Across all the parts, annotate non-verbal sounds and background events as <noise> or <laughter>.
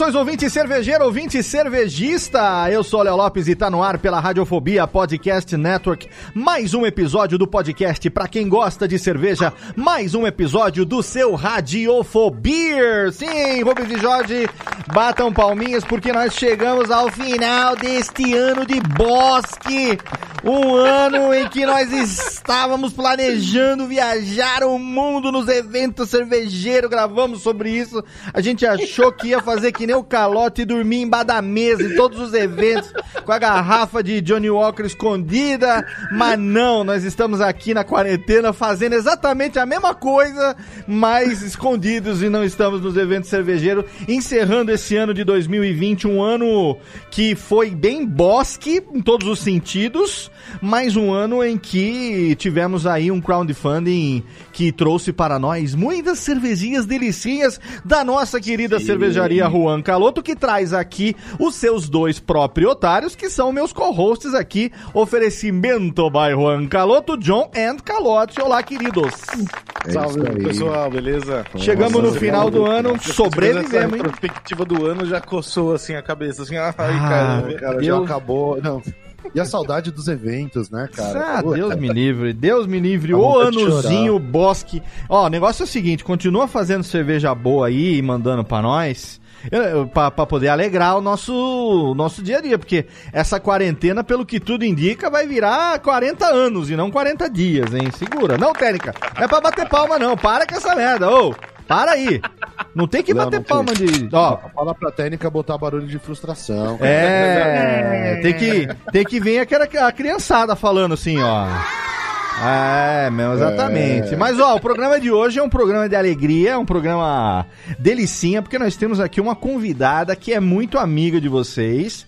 Saudações, ouvinte cervejeiro, ouvinte cervejista. Eu sou Léo Lopes e tá no ar pela Radiofobia Podcast Network. Mais um episódio do podcast para quem gosta de cerveja. Mais um episódio do seu Radiofobia. Sim, Rubens e Jorge, batam palminhas porque nós chegamos ao final deste ano de bosque. Um ano em que nós estávamos planejando viajar o mundo nos eventos cervejeiros. Gravamos sobre isso. A gente achou que ia fazer que nem o calote e dormir embaixo da mesa em todos os eventos com a garrafa de Johnny Walker escondida, mas não, nós estamos aqui na quarentena fazendo exatamente a mesma coisa, mas escondidos e não estamos nos eventos cervejeiros, encerrando esse ano de 2020, um ano que foi bem bosque em todos os sentidos, mais um ano em que tivemos aí um crowdfunding que trouxe para nós muitas cervejinhas delicinhas da nossa querida Sim. cervejaria Juan Caloto, que traz aqui os seus dois proprietários, que são meus co-hosts aqui. Oferecimento by Juan Caloto, John and Calote. Olá, queridos. É Salve, pessoal, beleza? Chegamos Nossa, no final do ano, sobrevivemos, hein? A perspectiva do ano já coçou assim a cabeça, assim, <laughs> ai, ah, cara, já acabou. Não, e a saudade dos eventos, né, cara? Ah, Deus me livre, Deus me livre. Ô anozinho, bosque. Ó, o negócio é o seguinte: continua fazendo cerveja boa aí e mandando pra nós. Pra, pra poder alegrar o nosso, o nosso dia a dia, porque essa quarentena, pelo que tudo indica, vai virar 40 anos e não 40 dias, hein? Segura. Não, técnica, não é pra bater palma, não. Para com essa merda, ô! Para aí! Não tem que não, bater palma de. Ó. Fala pra técnica botar barulho de frustração. É, <laughs> tem que, tem que vir aquela a criançada falando assim, ó. É, meu, exatamente. É. Mas, ó, o programa de hoje é um programa de alegria, é um programa delicinha, porque nós temos aqui uma convidada que é muito amiga de vocês.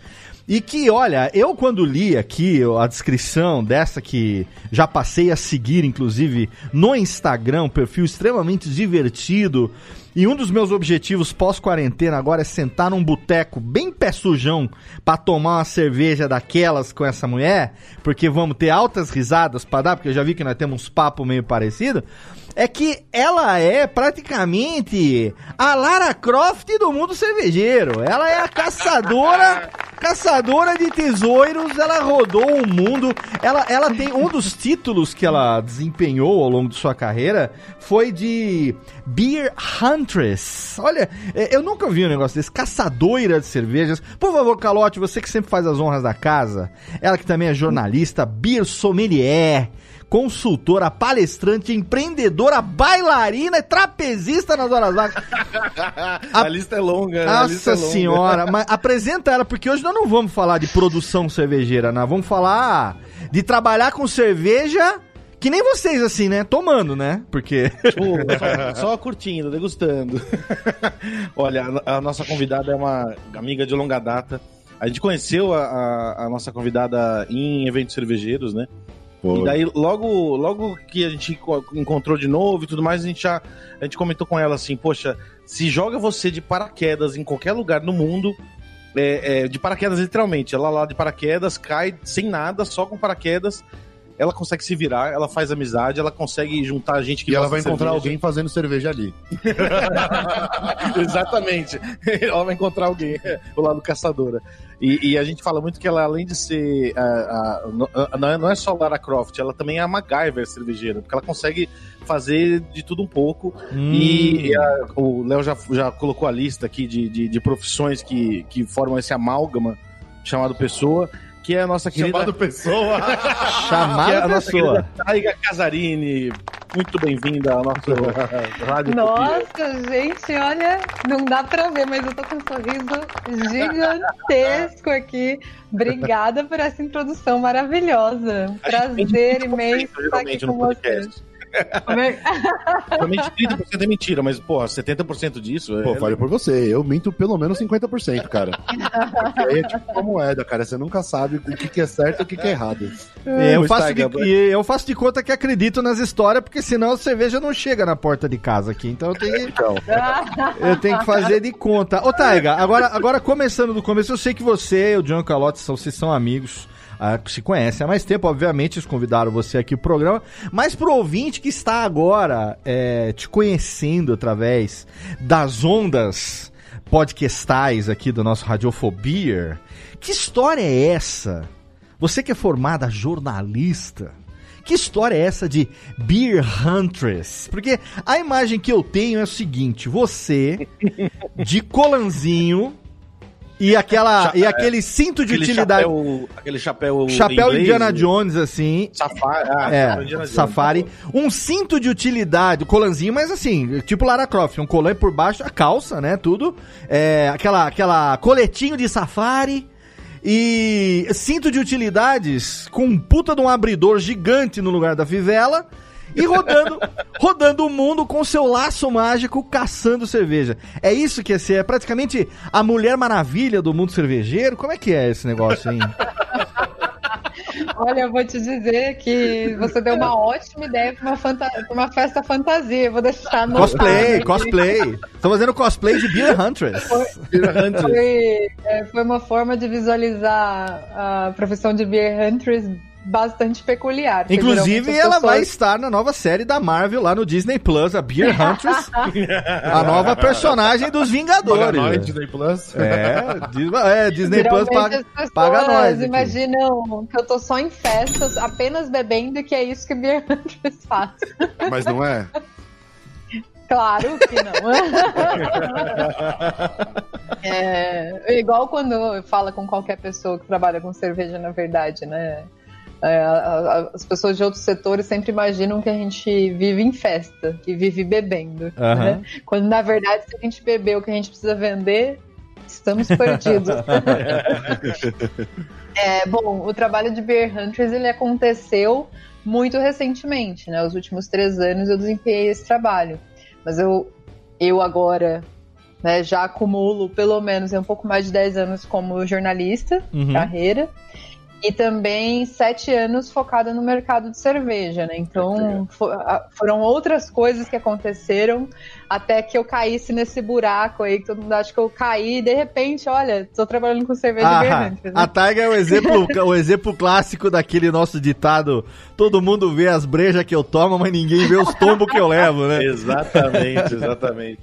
E que, olha, eu quando li aqui a descrição dessa que já passei a seguir, inclusive, no Instagram, um perfil extremamente divertido. E um dos meus objetivos pós-quarentena agora é sentar num boteco bem pé sujão pra tomar uma cerveja daquelas com essa mulher, porque vamos ter altas risadas pra dar, porque eu já vi que nós temos uns papos meio parecidos é que ela é praticamente a Lara Croft do mundo cervejeiro. Ela é a caçadora, <laughs> caçadora de tesouros. Ela rodou o mundo. Ela, ela tem um dos títulos que ela desempenhou ao longo de sua carreira foi de Beer Huntress. Olha, é, eu nunca vi um negócio desse. Caçadora de cervejas. Por favor, Calote, você que sempre faz as honras da casa. Ela que também é jornalista, beer sommelier consultora, palestrante, empreendedora, bailarina e trapezista nas horas vagas. <laughs> A, a lista é longa. Né? Nossa é longa. senhora, mas apresenta ela, porque hoje nós não vamos falar de produção cervejeira, nós vamos falar de trabalhar com cerveja... Que nem vocês, assim, né? Tomando, né? Porque. Tipo, <laughs> só, só, curtindo, degustando. <laughs> Olha, a, a, nossa convidada é uma amiga de longa data. A gente conheceu a, a, a nossa convidada em eventos cervejeiros, né? Pô. E daí, logo, logo que a gente encontrou de novo e tudo mais, a gente já a gente comentou com ela assim, poxa, se joga você de paraquedas em qualquer lugar no mundo, é, é, de paraquedas literalmente, ela lá de paraquedas, cai sem nada, só com paraquedas, ela consegue se virar, ela faz amizade, ela consegue juntar a gente que E ela vai encontrar cerveja. alguém fazendo cerveja ali. <laughs> Exatamente. Ela vai encontrar alguém, o lado caçadora. E, e a gente fala muito que ela, além de ser. a- a- a- não é- não é só Lara Croft, ela também é a MacGyver cervejeira, porque ela consegue fazer de tudo um pouco. Hum. E, e a- o Léo já, já colocou a lista aqui de, de, de profissões que, que formam esse amálgama chamado pessoa, que é a nossa querida. Chamado pessoa. <laughs> que é Chamada a nossa pessoa. Taiga Casarini. Muito bem-vinda ao nosso <laughs> rádio. Nossa, gente, olha, não dá pra ver, mas eu tô com um sorriso gigantesco aqui. Obrigada por essa introdução maravilhosa. Prazer 30% imenso estar aqui com no vocês. <laughs> é- Realmente 30% é mentira, mas, porra, 70% disso é. Pô, fale por você. Eu minto pelo menos 50%, cara. Porque aí é tipo uma moeda, cara. Você nunca sabe o que, que é certo e o que, que é errado. É, eu, Mas, faço de, e eu faço de conta que acredito nas histórias, porque senão a cerveja não chega na porta de casa aqui. Então eu tenho que, Então, eu tenho que fazer de conta. Ô, Taiga, agora, agora começando do começo, eu sei que você e o John Calote são, vocês são amigos. Se conhecem há mais tempo, obviamente, eles convidaram você aqui pro programa. Mas pro ouvinte que está agora é, te conhecendo através das ondas podcastais aqui do nosso Radiofobia, que história é essa? Você que é formada jornalista, que história é essa de Beer Huntress? Porque a imagem que eu tenho é o seguinte: você de colanzinho e aquela e aquele cinto de Aquele utilidade, chapéu, aquele chapéu. chapéu inglês, Indiana Jones assim, Safari. Ah, é, safari, um cinto de utilidade, colanzinho, mas assim, tipo Lara Croft, um colã por baixo, a calça, né, tudo, é, aquela, aquela coletinho de safari. E cinto de utilidades com um puta de um abridor gigante no lugar da fivela e rodando, rodando o mundo com seu laço mágico caçando cerveja. É isso que é ser, é praticamente a Mulher Maravilha do mundo cervejeiro? Como é que é esse negócio aí? Olha, eu vou te dizer que você deu uma ótima ideia para uma, uma festa fantasia. Eu Vou deixar no Cosplay, cosplay. Estão fazendo cosplay de Beer Huntress. Foi, é, foi uma forma de visualizar a profissão de Beer Hunters bastante peculiar. Inclusive, ela vai pessoas- estar na nova série da Marvel lá no Disney Plus, a Beer Huntress, <laughs> a nova personagem dos paga Vingadores. nós, Disney Plus. É, é, Disney Plus paga, paga nós. aqui. imaginam que eu tô só em festas, apenas bebendo, e que é isso que Beer Hunters <laughs> faz. Mas não é? Claro que não. <laughs> é igual quando fala com qualquer pessoa que trabalha com cerveja, na verdade, né? É, a- a- as pessoas de outros setores sempre imaginam que a gente vive em festa, que vive bebendo. Aham. né? Quando na verdade, se a gente beber o que a gente precisa vender, estamos perdidos. <laughs> É, bom, o trabalho de Beer Hunters ele aconteceu muito recentemente, né? Os últimos três anos eu desempenhei esse trabalho. Mas eu, eu agora né, já acumulo pelo menos um pouco mais de 10 anos como jornalista, Uhum. carreira, e também sete anos focada no mercado de cerveja, né? Então fo- a- foram outras coisas que aconteceram até que eu caísse nesse buraco aí, que todo mundo acha que eu caí, e de repente, olha, tô trabalhando com cerveja Ah, Hunters, né? a Taiga é o exemplo, <laughs> o exemplo clássico daquele nosso ditado: todo mundo vê as brejas que eu tomo, mas ninguém vê os tombos que eu levo, né? <laughs> Exatamente, exatamente.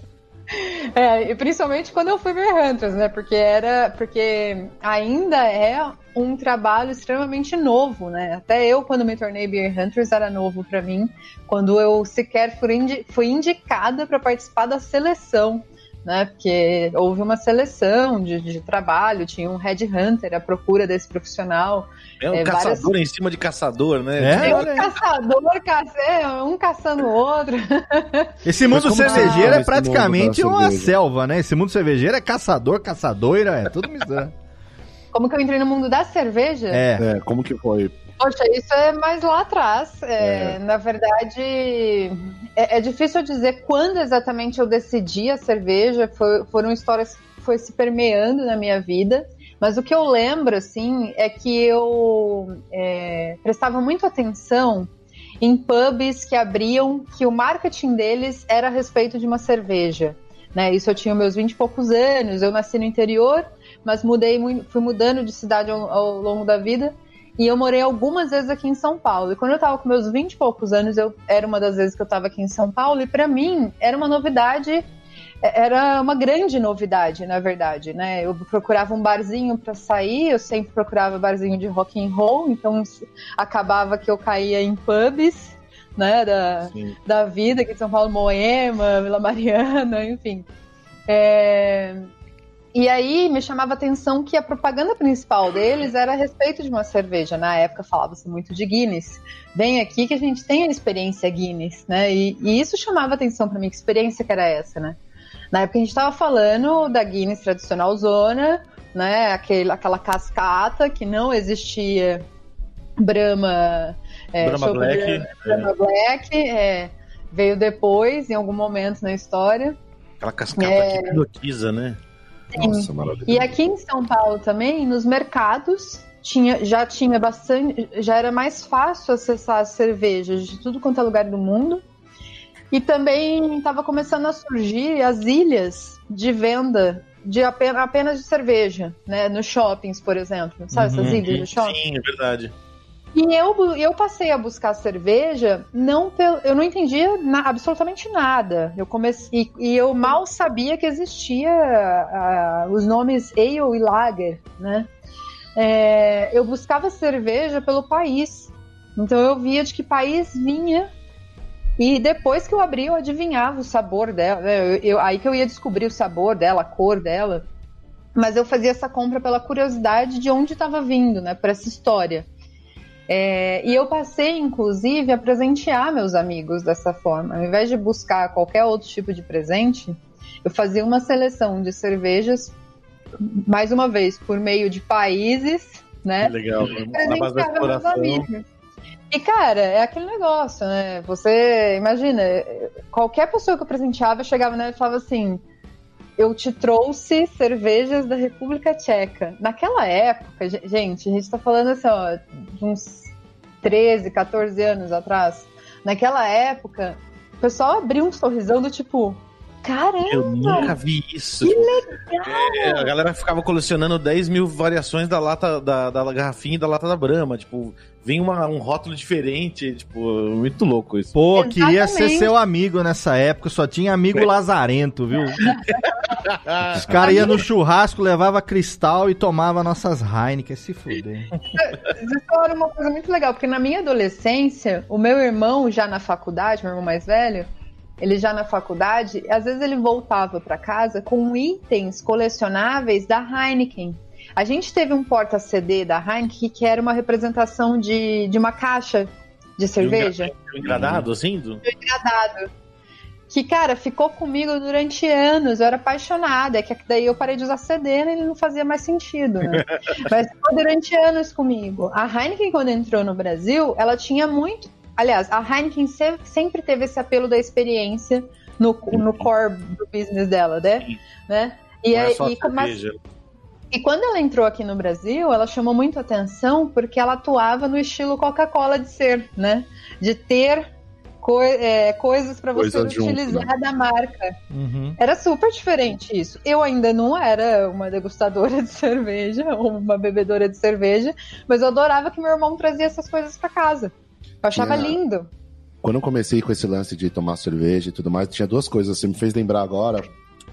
É, e principalmente quando eu fui Beer Hunters, né? Porque era. Porque ainda é um trabalho extremamente novo, né? Até eu, quando me tornei Beer Hunters, era novo pra mim. Quando eu sequer fui, indi- fui indicada para participar da seleção. Né, porque houve uma seleção de, de trabalho, tinha um headhunter à procura desse profissional. É um É, várias- caçador em cima de caçador, né? É? Tem um olha caçador, caça- um caçando o outro. <laughs> Esse mundo cervejeiro tá é praticamente uma cerveja? selva, né? Esse mundo cervejeiro é caçador, caçadoira, é tudo misturado. Como que eu entrei no mundo da cerveja? É. É, como que foi? Poxa, isso é mais lá atrás. É, Na verdade, é, é difícil dizer quando exatamente eu decidi a cerveja. Foi- foram histórias que foi se permeando na minha vida. Mas o que eu lembro, assim, é que eu é, prestava muito atenção em pubs que abriam, que o marketing deles era a respeito de uma cerveja. Né? Isso eu tinha meus 20 e poucos anos, eu nasci no interior, mas mudei muito, fui mudando de cidade ao, ao longo da vida. E eu morei algumas vezes aqui em São Paulo. E quando eu tava com meus 20 e poucos anos, eu era uma das vezes que eu tava aqui em São Paulo. E para mim era uma novidade, era uma grande novidade, na verdade, né? Eu procurava um barzinho para sair, eu sempre procurava barzinho de rock and roll, então acabava que eu caía em pubs, né, da, da vida aqui em São Paulo, Moema, Vila Mariana, <laughs> enfim. É... E aí me chamava a atenção que a propaganda principal deles era a respeito de uma cerveja. Na época falava-se muito de Guinness. Vem aqui que a gente tem a experiência Guinness, né? E, e isso chamava atenção para mim, que experiência que era essa, né? Na época a gente estava falando da Guinness tradicional zona, né? Aquele, aquela cascata que não existia Brahma, é, Brahma Black, Brahma, Brahma Black é, veio depois, em algum momento na história. Aquela cascata é... que hipnotiza, né? Nossa, e aqui em São Paulo também, nos mercados, tinha, já tinha bastante. Já era mais fácil acessar as cervejas de tudo quanto é lugar do mundo. E também estava começando a surgir as ilhas de venda de apenas, apenas de cerveja, né? Nos shoppings, por exemplo. Sabe uhum, essas ilhas de shopping? Sim, é verdade. E eu, eu passei a buscar cerveja, não eu não entendia na, absolutamente nada. Eu comecei e, e, eu mal sabia que existia os nomes ale e lager, né? É, eu buscava cerveja pelo país. Então eu via de que país vinha e depois que eu abri, eu adivinhava o sabor dela. Né? Eu, eu, aí que eu ia descobrir o sabor dela, a cor dela. Mas eu fazia essa compra pela curiosidade de onde estava vindo, né? Para essa história. É, e eu passei, inclusive, a presentear meus amigos dessa forma. Ao invés de buscar qualquer outro tipo de presente, eu fazia uma seleção de cervejas, mais uma vez, por meio de países, né? Que legal, base da exploração. E, cara, é aquele negócio, né? Você, imagina, qualquer pessoa que eu presenteava chegava né, e falava assim: eu te trouxe cervejas da República Tcheca. Naquela época, gente, a gente tá falando assim, ó, de uns 13, 14 anos atrás. Naquela época, o pessoal abriu um sorrisão do tipo, Caramba! Eu nunca vi isso. Que legal! É, a galera ficava colecionando 10 mil variações da lata da, da garrafinha e da lata da Brahma. Tipo, vem uma, um rótulo diferente, tipo, muito louco isso. Pô, Exatamente. queria ser seu amigo nessa época, só tinha amigo é. lazarento, viu? <laughs> Os caras iam no churrasco, levava cristal e tomava nossas Heineken, se fuder. <laughs> Vocês falaram uma coisa muito legal, porque na minha adolescência, o meu irmão, já na faculdade, meu irmão mais velho, ele já na faculdade, às vezes ele voltava para casa com itens colecionáveis da Heineken. A gente teve um porta-CD da Heineken que era uma representação de, de uma caixa de cerveja. Um engradado, assim? Do... engradado. Que, cara, ficou comigo durante anos. Eu era apaixonada. É que daí eu parei de usar CD né, e ele não fazia mais sentido, né? <laughs> Mas ficou durante anos comigo. A Heineken, quando entrou no Brasil, ela tinha muito. Aliás, a Heineken sempre teve esse apelo da experiência no, no core do business dela, né? né? E, não é só e, mas, e quando ela entrou aqui no Brasil, ela chamou muito atenção porque ela atuava no estilo Coca-Cola de ser, né? De ter co é, coisas para você Coisa utilizar junto, né? da marca. Uhum. Era super diferente isso. Eu ainda não era uma degustadora de cerveja <laughs> ou uma bebedora de cerveja, mas eu adorava que meu irmão trazia essas coisas para casa. Eu achava tinha... lindo. Quando eu comecei com esse lance de tomar cerveja e tudo mais, tinha duas coisas. Você me fez lembrar agora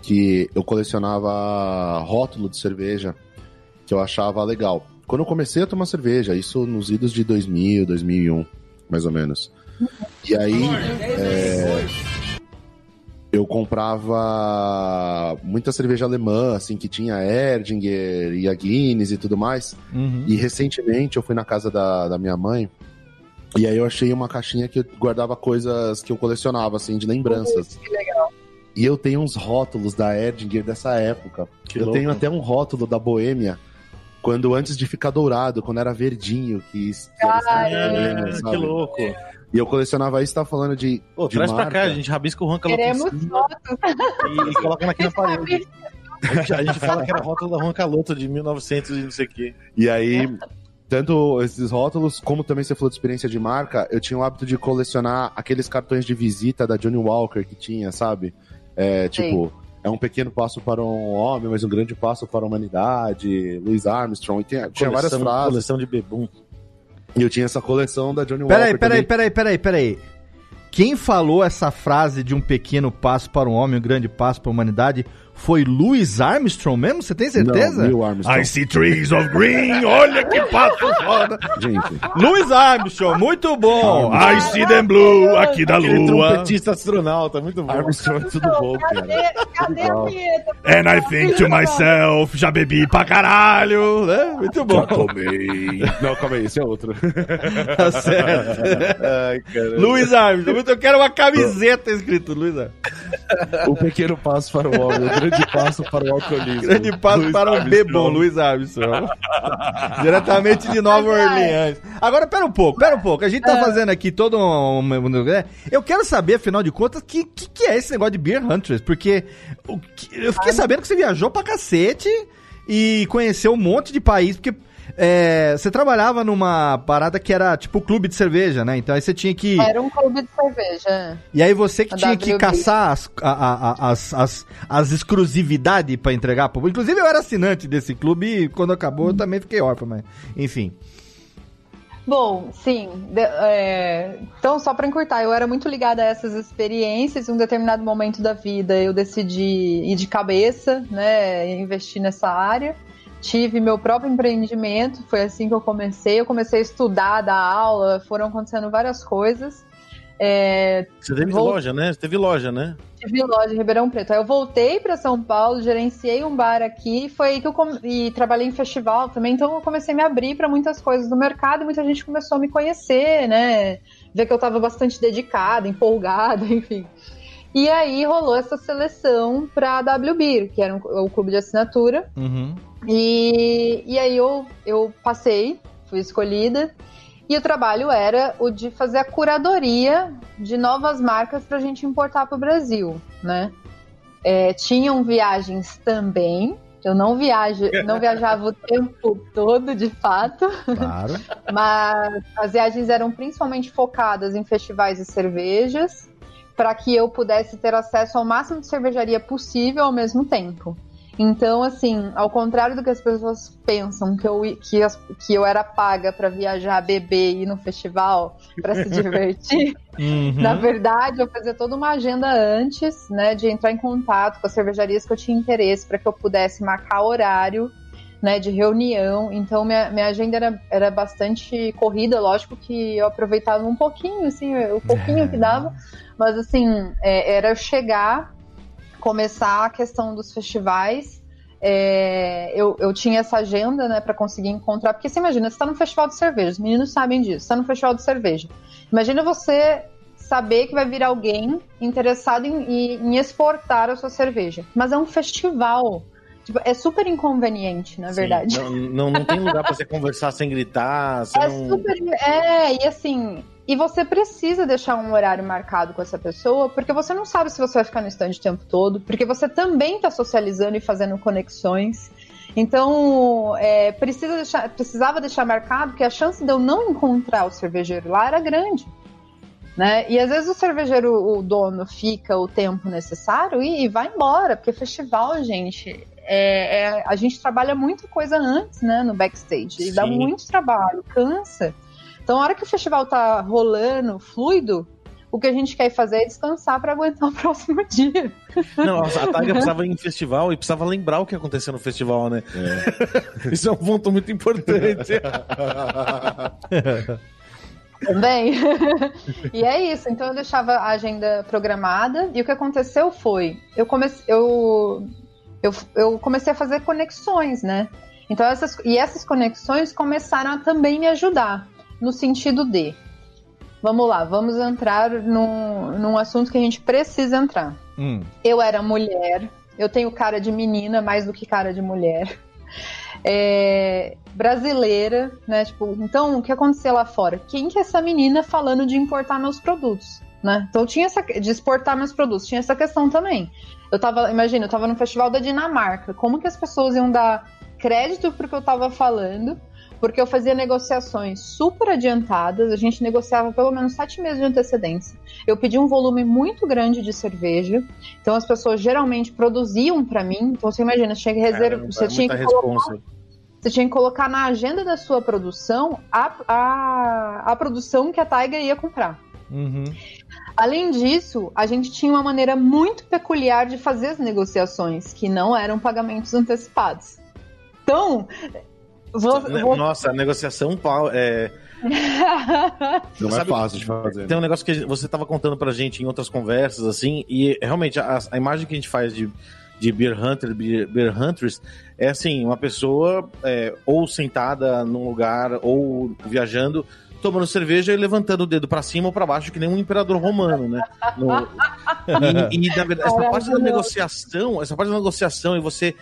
que eu colecionava rótulo de cerveja que eu achava legal. Quando eu comecei a tomar cerveja, isso nos idos de 2000, 2001, mais ou menos. E aí, é, eu comprava muita cerveja alemã, assim, que tinha Erdinger e a Guinness e tudo mais. Uhum. E recentemente eu fui na casa da, da minha mãe e aí eu achei uma caixinha que guardava coisas que eu colecionava, assim, de lembranças. que legal. E eu tenho uns rótulos da Erdinger dessa época. Que eu louco. tenho até um rótulo da Boêmia, quando antes de ficar dourado, quando era verdinho, que, ah, é, que louco. E eu colecionava isso, tá falando de. Pô, de traz marca. pra cá, a gente rabisca o Ronca Queremos fotos. E, e coloca aqui na parede. A gente, a gente fala que era rótulo da Ronca Loto de 1900 e não sei o quê. E aí, tanto esses rótulos, como também você falou de experiência de marca, eu tinha o hábito de colecionar aqueles cartões de visita da Johnny Walker que tinha, sabe? É, tipo, Sim. é um pequeno passo para um homem, mas um grande passo para a humanidade, Louis Armstrong, e tinha, tinha várias frases. Coleção de bebum. E eu tinha essa coleção da Johnny Peraí, Walker. peraí, também. peraí, peraí, peraí. Quem falou essa frase de um pequeno passo para um homem, um grande passo para a humanidade, foi Louis Armstrong mesmo? Você tem certeza? Não, Neil Armstrong. see trees of green, olha que passo foda. Gente, Louis Armstrong, muito bom. I see them blue, aqui da Aquele lua. trompetista astronauta, muito bom. Armstrong é tudo bom, cara. Cadê, cadê a vinheta? And I think to myself, já bebi pra caralho, né? Muito bom. Tomei. Não, calma aí, esse é outro. <laughs> Tá certo. Ai, cara. Louis Armstrong, eu quero uma camiseta escrito Louis Armstrong. O pequeno passo para o homem, grande passo para o alcoolismo. Grande passo Louis para Armstrong. bebom, Luiz Armstrong. <laughs> Diretamente de Nova Orleans. Agora, pera um pouco, pera um pouco. A gente tá fazendo aqui todo um... né? Eu quero saber, afinal de contas, o que, que, que é esse negócio de Beer Hunters? Porque o que- eu fiquei sabendo que você viajou pra cacete e conheceu um monte de país, porque... é, você trabalhava numa parada que era tipo clube de cerveja, né? Então aí você tinha que. Era um clube de cerveja. E aí você que tinha que caçar as, a- a- as, as, as exclusividades pra entregar pro Inclusive eu era assinante desse clube e quando acabou eu também fiquei órfão, mas enfim. Bom, sim. de- é, então, só para encurtar, eu era muito ligada a essas experiências. Em um determinado momento da vida, eu decidi ir de cabeça, né, investir nessa área. Tive meu próprio empreendimento, foi assim que eu comecei. Eu comecei a estudar, dar aula, foram acontecendo várias coisas. É, Você teve loja, né? Você teve loja, né? tive loja em Ribeirão Preto. Aí eu voltei para São Paulo, gerenciei um bar aqui, foi aí que eu come- e trabalhei em festival também, então eu comecei a me abrir para muitas coisas do mercado e muita gente começou a me conhecer, né? Ver que eu estava bastante dedicada, empolgada, <laughs> enfim. E aí rolou essa seleção para a WBIR, que era um- o clube de assinatura. Uhum. E, e aí eu, eu passei, fui escolhida. E o trabalho era o de fazer a curadoria de novas marcas para a gente importar para o Brasil, né? É, tinham viagens também. Eu não, viajo, não viajava o tempo todo, de fato, Claro. <laughs> mas as viagens eram principalmente focadas em festivais e cervejas, para que eu pudesse ter acesso ao máximo de cervejaria possível ao mesmo tempo. Então, assim, ao contrário do que as pessoas pensam que eu, que as- que eu era paga para viajar, beber e ir no festival para se <laughs> divertir, Uhum. na verdade, eu fazia toda uma agenda antes, né, de entrar em contato com as cervejarias que eu tinha interesse para que eu pudesse marcar horário, né, de reunião. Então, minha, minha agenda era, era bastante corrida, lógico que eu aproveitava um pouquinho, assim, o pouquinho que <laughs> dava, mas assim, é, era eu chegar, começar a questão dos festivais. é, eu, eu tinha essa agenda, né, para conseguir encontrar. Porque você imagina, você está no festival de cerveja, os meninos sabem disso, você tá no festival de cerveja. Imagina você saber que vai vir alguém interessado em, em- exportar a sua cerveja. Mas é um festival. Tipo, é super inconveniente, na Sim, verdade. Não, não, não tem lugar pra você conversar sem gritar. <laughs> É não... super. É, e assim. E você precisa deixar um horário marcado com essa pessoa, porque você não sabe se você vai ficar no stand o tempo todo, porque você também está socializando e fazendo conexões. Então, é, precisa deixar- precisava deixar marcado que a chance de eu não encontrar o cervejeiro lá era grande. Né? E às vezes o cervejeiro, o dono, fica o tempo necessário e, e vai embora, porque festival, gente, é, é- a gente trabalha muita coisa antes, né, no backstage. E dá muito trabalho, cansa. Então, a hora que o festival tá rolando, fluido, o que a gente quer fazer é descansar para aguentar <laughs> o próximo dia. Não, a Taiga precisava ir em festival e precisava lembrar o que aconteceu no festival, né? <laughs> Isso é um ponto muito importante. <laughs> Também. e é isso. Então eu deixava a agenda programada. E o que aconteceu foi, eu comecei, eu, eu, eu comecei a fazer conexões, né? Então essas e essas conexões começaram a também me ajudar no sentido de, vamos lá, vamos entrar num, num assunto que a gente precisa entrar. Hum. Eu era mulher, eu tenho cara de menina mais do que cara de mulher. É, brasileira, né? Tipo, então o que acontecia lá fora? Quem que é essa menina falando de importar meus produtos? Né? Então tinha essa de exportar meus produtos, tinha essa questão também. Eu tava, imagina, eu tava no festival da Dinamarca. Como que as pessoas iam dar crédito pro que eu tava falando? Porque eu fazia negociações super adiantadas, a gente negociava pelo menos sete meses de antecedência. Eu pedi um volume muito grande de cerveja, então as pessoas geralmente produziam para mim. Então você imagina, você tinha que, reserva, Caramba, você é tinha colocar você tinha que colocar na agenda da sua produção a, a, a produção que a Tiger ia comprar. Uhum. Além disso, a gente tinha uma maneira muito peculiar de fazer as negociações, que não eram pagamentos antecipados. Então, vou, vou... nossa, a negociação é, <laughs> não é fácil de fazer. Tem um negócio que você estava contando pra gente em outras conversas, assim, e realmente a, a imagem que a gente faz de, de Beer Hunter, Beer, Beer Hunters, é assim, uma pessoa é, ou sentada num lugar ou viajando, tomando cerveja e levantando o dedo para cima ou para baixo, que nem um imperador romano, né? No... <laughs> E, e, na verdade, essa parte da negociação, essa parte da negociação e você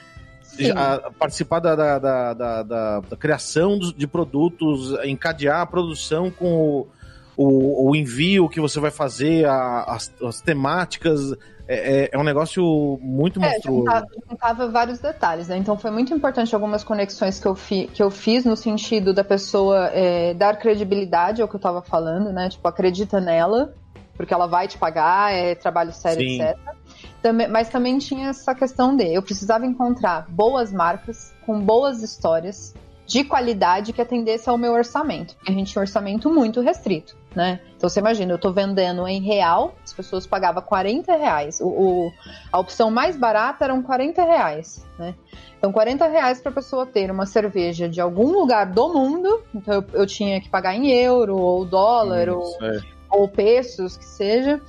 a, participar da, da, da, da, criação de produtos, encadear a produção com o, o, o envio que você vai fazer, a, as, as temáticas. É, é, é, um negócio muito é, monstruoso. Juntava, juntava vários detalhes, né? Então foi muito importante algumas conexões que eu, fi, que eu fiz no sentido da pessoa é, dar credibilidade ao que eu estava falando, né? Tipo, acredita nela, porque ela vai te pagar, é trabalho sério, Sim. etc. Também, mas também tinha essa questão de eu precisava encontrar boas marcas com boas histórias de qualidade que atendesse ao meu orçamento. A gente tinha um orçamento muito restrito, né? Então você imagina, eu estou vendendo em real, as pessoas pagavam 40 reais. O, o, a opção mais barata eram 40 reais, né? Então 40 reais para a pessoa ter uma cerveja de algum lugar do mundo, então eu, eu tinha que pagar em euro, ou dólar, Isso, ou, é. ou pesos, que seja.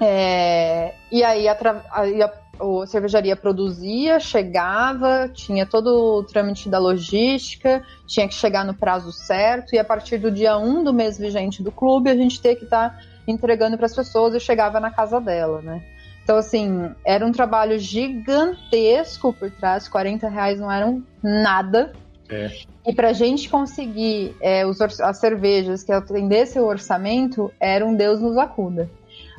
É, e aí a, a, a, cervejaria produzia, chegava, tinha todo o trâmite da logística, tinha que chegar no prazo certo, e a partir do dia 1 do mês vigente do clube, a gente tinha que estar tá entregando para as pessoas e chegava na casa dela, né? Então, assim, era um trabalho gigantesco por trás, 40 reais não eram nada. É. E para a gente conseguir é, os, as cervejas que atendessem o orçamento, era um Deus nos acuda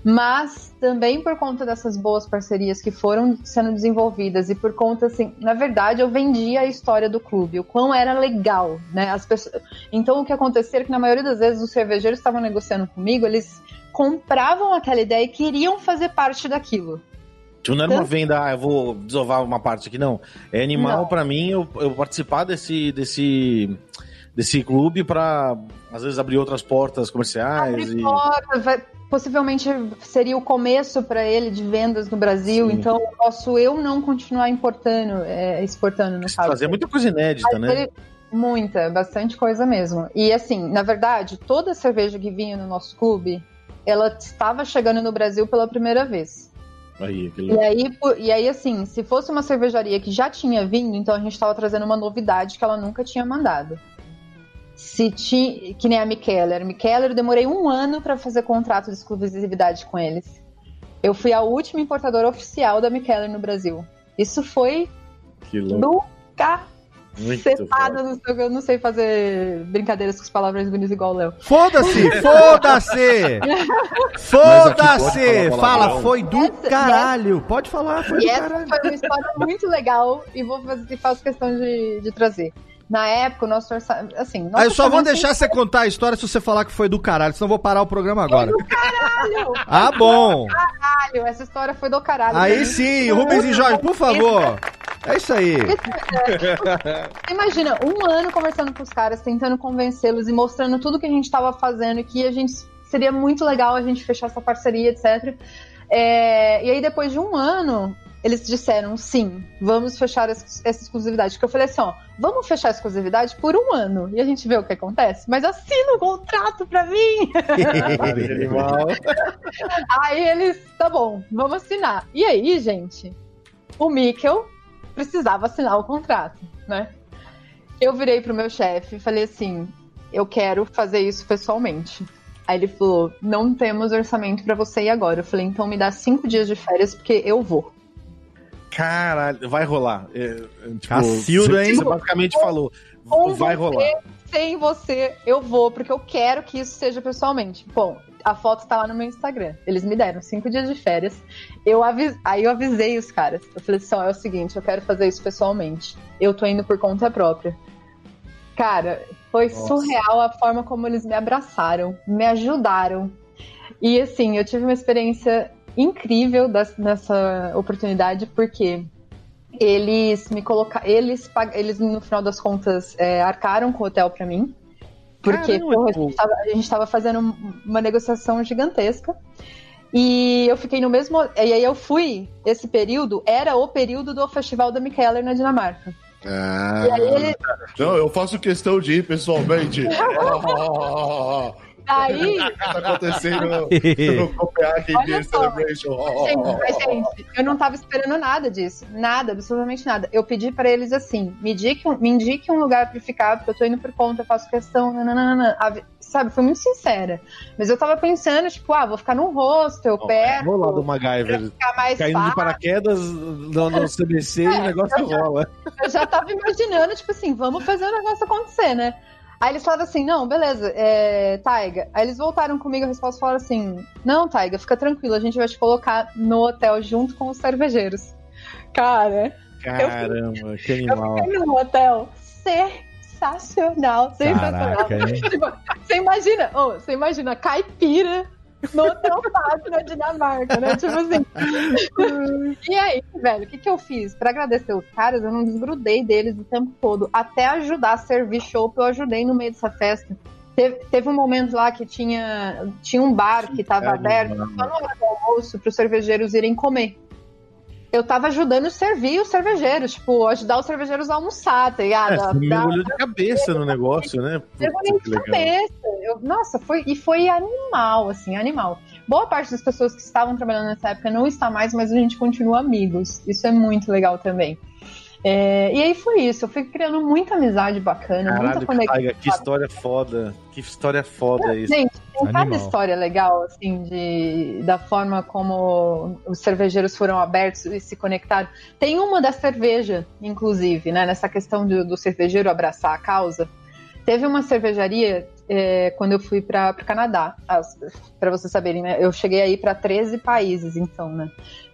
mas também por conta dessas boas parcerias que foram sendo desenvolvidas e por conta, assim, na verdade, eu vendia a história do clube, o quão era legal, né? As pessoas... Então, o que acontecia é que na maioria das vezes os cervejeiros estavam negociando comigo, eles compravam aquela ideia e queriam fazer parte daquilo. Tipo, não era uma venda, ah, eu vou desovar uma parte aqui, não. É animal para mim eu, eu participar desse, desse, desse clube para às vezes abrir outras portas comerciais. E... vai possivelmente seria o começo para ele de vendas no Brasil, Sim. então posso eu não continuar importando, é, exportando no caso. Fazer muita coisa inédita, Mas né? Ele, muita, bastante coisa mesmo. E assim, na verdade, toda cerveja que vinha no nosso clube, ela estava chegando no Brasil pela primeira vez. Aí, e, aí, e aí, assim, se fosse uma cervejaria que já tinha vindo, então a gente estava trazendo uma novidade que ela nunca tinha mandado se ti, que nem a Mikeller. Mikeller, eu demorei um ano para fazer contrato de exclusividade com eles. Eu fui a última importadora oficial da Mikeller no Brasil. Isso foi que louco. nunca Cepada, não sei, eu não sei fazer brincadeiras com as palavras bonitas igual o Léo. Foda-se! <laughs> Foda-se! Foda-se! Fala, foi do essa, caralho! Pode falar, foi e do essa caralho. Foi uma história muito legal e vou fazer, faço questão de, de trazer. Na época, o nosso orçamento. Assim, nosso Aí eu só vou deixar você contar a história se você falar que foi do caralho, senão eu vou parar o programa agora. <laughs> Foi do caralho! ah, bom! Caralho, essa história foi do caralho. Aí sim, Rubens e Jorge, por favor. É isso aí. <laughs> Imagina, um ano conversando com os caras, tentando convencê-los e mostrando tudo que a gente estava fazendo e que a gente seria muito legal a gente fechar essa parceria, etc. É, e aí, depois de um ano, eles disseram sim, vamos fechar essa exclusividade. Porque eu falei assim, ó, vamos fechar a exclusividade por um ano e a gente vê o que acontece. Mas assina o contrato pra mim! <laughs> aí eles, tá bom, vamos assinar. E aí, gente, o Mikkel precisava assinar o contrato, né? Eu virei pro meu chefe e falei assim, eu quero fazer isso pessoalmente. Aí ele falou: não temos orçamento para você ir agora. Eu falei: então me dá cinco dias de férias porque eu vou. Caralho, vai rolar. É, tipo, Cacildo, hein? Você basicamente falou, Com vai você, rolar. Sem você, eu vou, porque eu quero que isso seja pessoalmente. Bom, a foto tá lá no meu Instagram. Eles me deram cinco dias de férias. Eu avis... Aí eu avisei os caras. Eu falei assim: é o seguinte, eu quero fazer isso pessoalmente. Eu tô indo por conta própria. Cara, foi Nossa. surreal a forma como eles me abraçaram, me ajudaram. E assim, eu tive uma experiência incrível nessa oportunidade, porque eles me colocaram. Eles, eles, no final das contas, é, arcaram com o hotel pra mim. Porque Caramba, porra, a, gente tava, a gente tava fazendo uma negociação gigantesca. E eu fiquei no mesmo. E aí eu fui, esse período, era o período do Festival da Michaela na Dinamarca. Ah, ele... Não, eu faço questão de ir pessoalmente. <laughs> Aí. tá acontecendo no Copenhagen Beer Celebration. Gente, mas, gente, eu não tava esperando nada disso. Nada, absolutamente nada. Eu pedi pra eles assim: me indique um, me indique um lugar pra ficar, porque eu tô indo por conta, eu faço questão. Nananana. Sabe, foi muito sincera. Mas eu tava pensando, tipo, ah, vou ficar num hostel, oh, perto. Vou lá do MacGyver. Caindo fácil. de paraquedas no, no CBC é, e o negócio eu rola. Já, eu já tava imaginando, tipo assim, vamos fazer o negócio acontecer, né? Aí eles falaram assim: não, beleza, é, Taiga. Aí eles voltaram comigo, a resposta falaram assim: não, Taiga, fica tranquilo, a gente vai te colocar no hotel junto com os cervejeiros. Cara. Caramba, que animal. Eu fiquei no hotel sensacional, sensacional. Caraca, <laughs> você imagina, oh, você imagina, caipira no hotel Fábio na Dinamarca, né? Tipo assim. e aí, velho, o que, que eu fiz? Pra agradecer os caras, eu não desgrudei deles o tempo todo. Até ajudar a servir show, eu ajudei no meio dessa festa. Teve, teve um momento lá que tinha, tinha um bar que tava aberto, só no hora do almoço, para os cervejeiros irem comer eu tava ajudando a servir os cervejeiros, tipo, ajudar os cervejeiros a almoçar, tá ligado? É, você mergulhou de cabeça no negócio, né? Mergulhei de cabeça. Eu, nossa, foi, e foi animal, assim, animal. Boa parte das pessoas que estavam trabalhando nessa época não está mais, mas a gente continua amigos. Isso é muito legal também. É, e aí foi isso, eu fui criando muita amizade bacana, Caralho, muita conexão. Que história foda, que história foda isso. Gente, tem Animal. cada história legal, assim, de, da forma como os cervejeiros foram abertos e se conectaram. Tem uma da cerveja, inclusive, né, nessa questão do, do cervejeiro abraçar a causa. Teve uma cervejaria é, quando eu fui para o Canadá, para vocês saberem, né, eu cheguei aí para 13 países, então, né?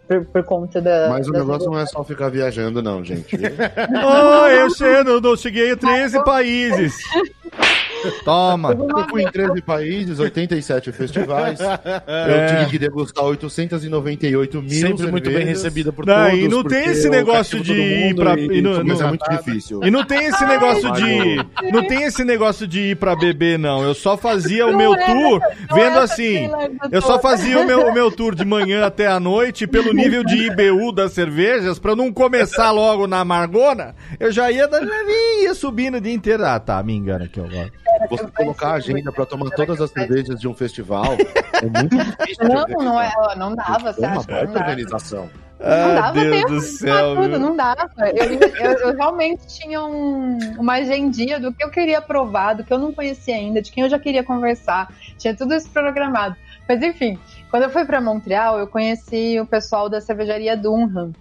Por, por conta da. Mas o negócio não é só ficar viajando, não, gente. <laughs> oh, eu sei, não cheguei a 13 países. <laughs> Toma. Eu fui em 13 países, 87 festivais. <laughs> É. Eu tive que degustar 898 mil Sempre cervejas. muito bem recebida por não, todos. E não tem esse negócio de ir pra... E, não, mas é muito difícil. E não tem esse negócio de... Não tem esse negócio de ir pra beber, não. Eu só fazia o meu é, tour vendo assim... Eu só fazia o meu, o meu tour de manhã até a noite pelo nível de IBU das cervejas pra não começar logo na amargona. Eu já ia, já ia subindo o dia inteiro. Ah, tá, me engana aqui agora. Você colocar a agenda para tomar todas as cervejas de um festival <laughs> é muito difícil. Não, não, é, não dava, você acha? Uma baita organização. Não ah, dava Deus tempo do céu, tudo, não dava. Eu, eu, eu realmente tinha um, uma agendinha do que eu queria provar, do que eu não conhecia ainda, de quem eu já queria conversar. Tinha tudo isso programado. Mas enfim, quando eu fui para Montreal, eu conheci o pessoal da cervejaria Dunham.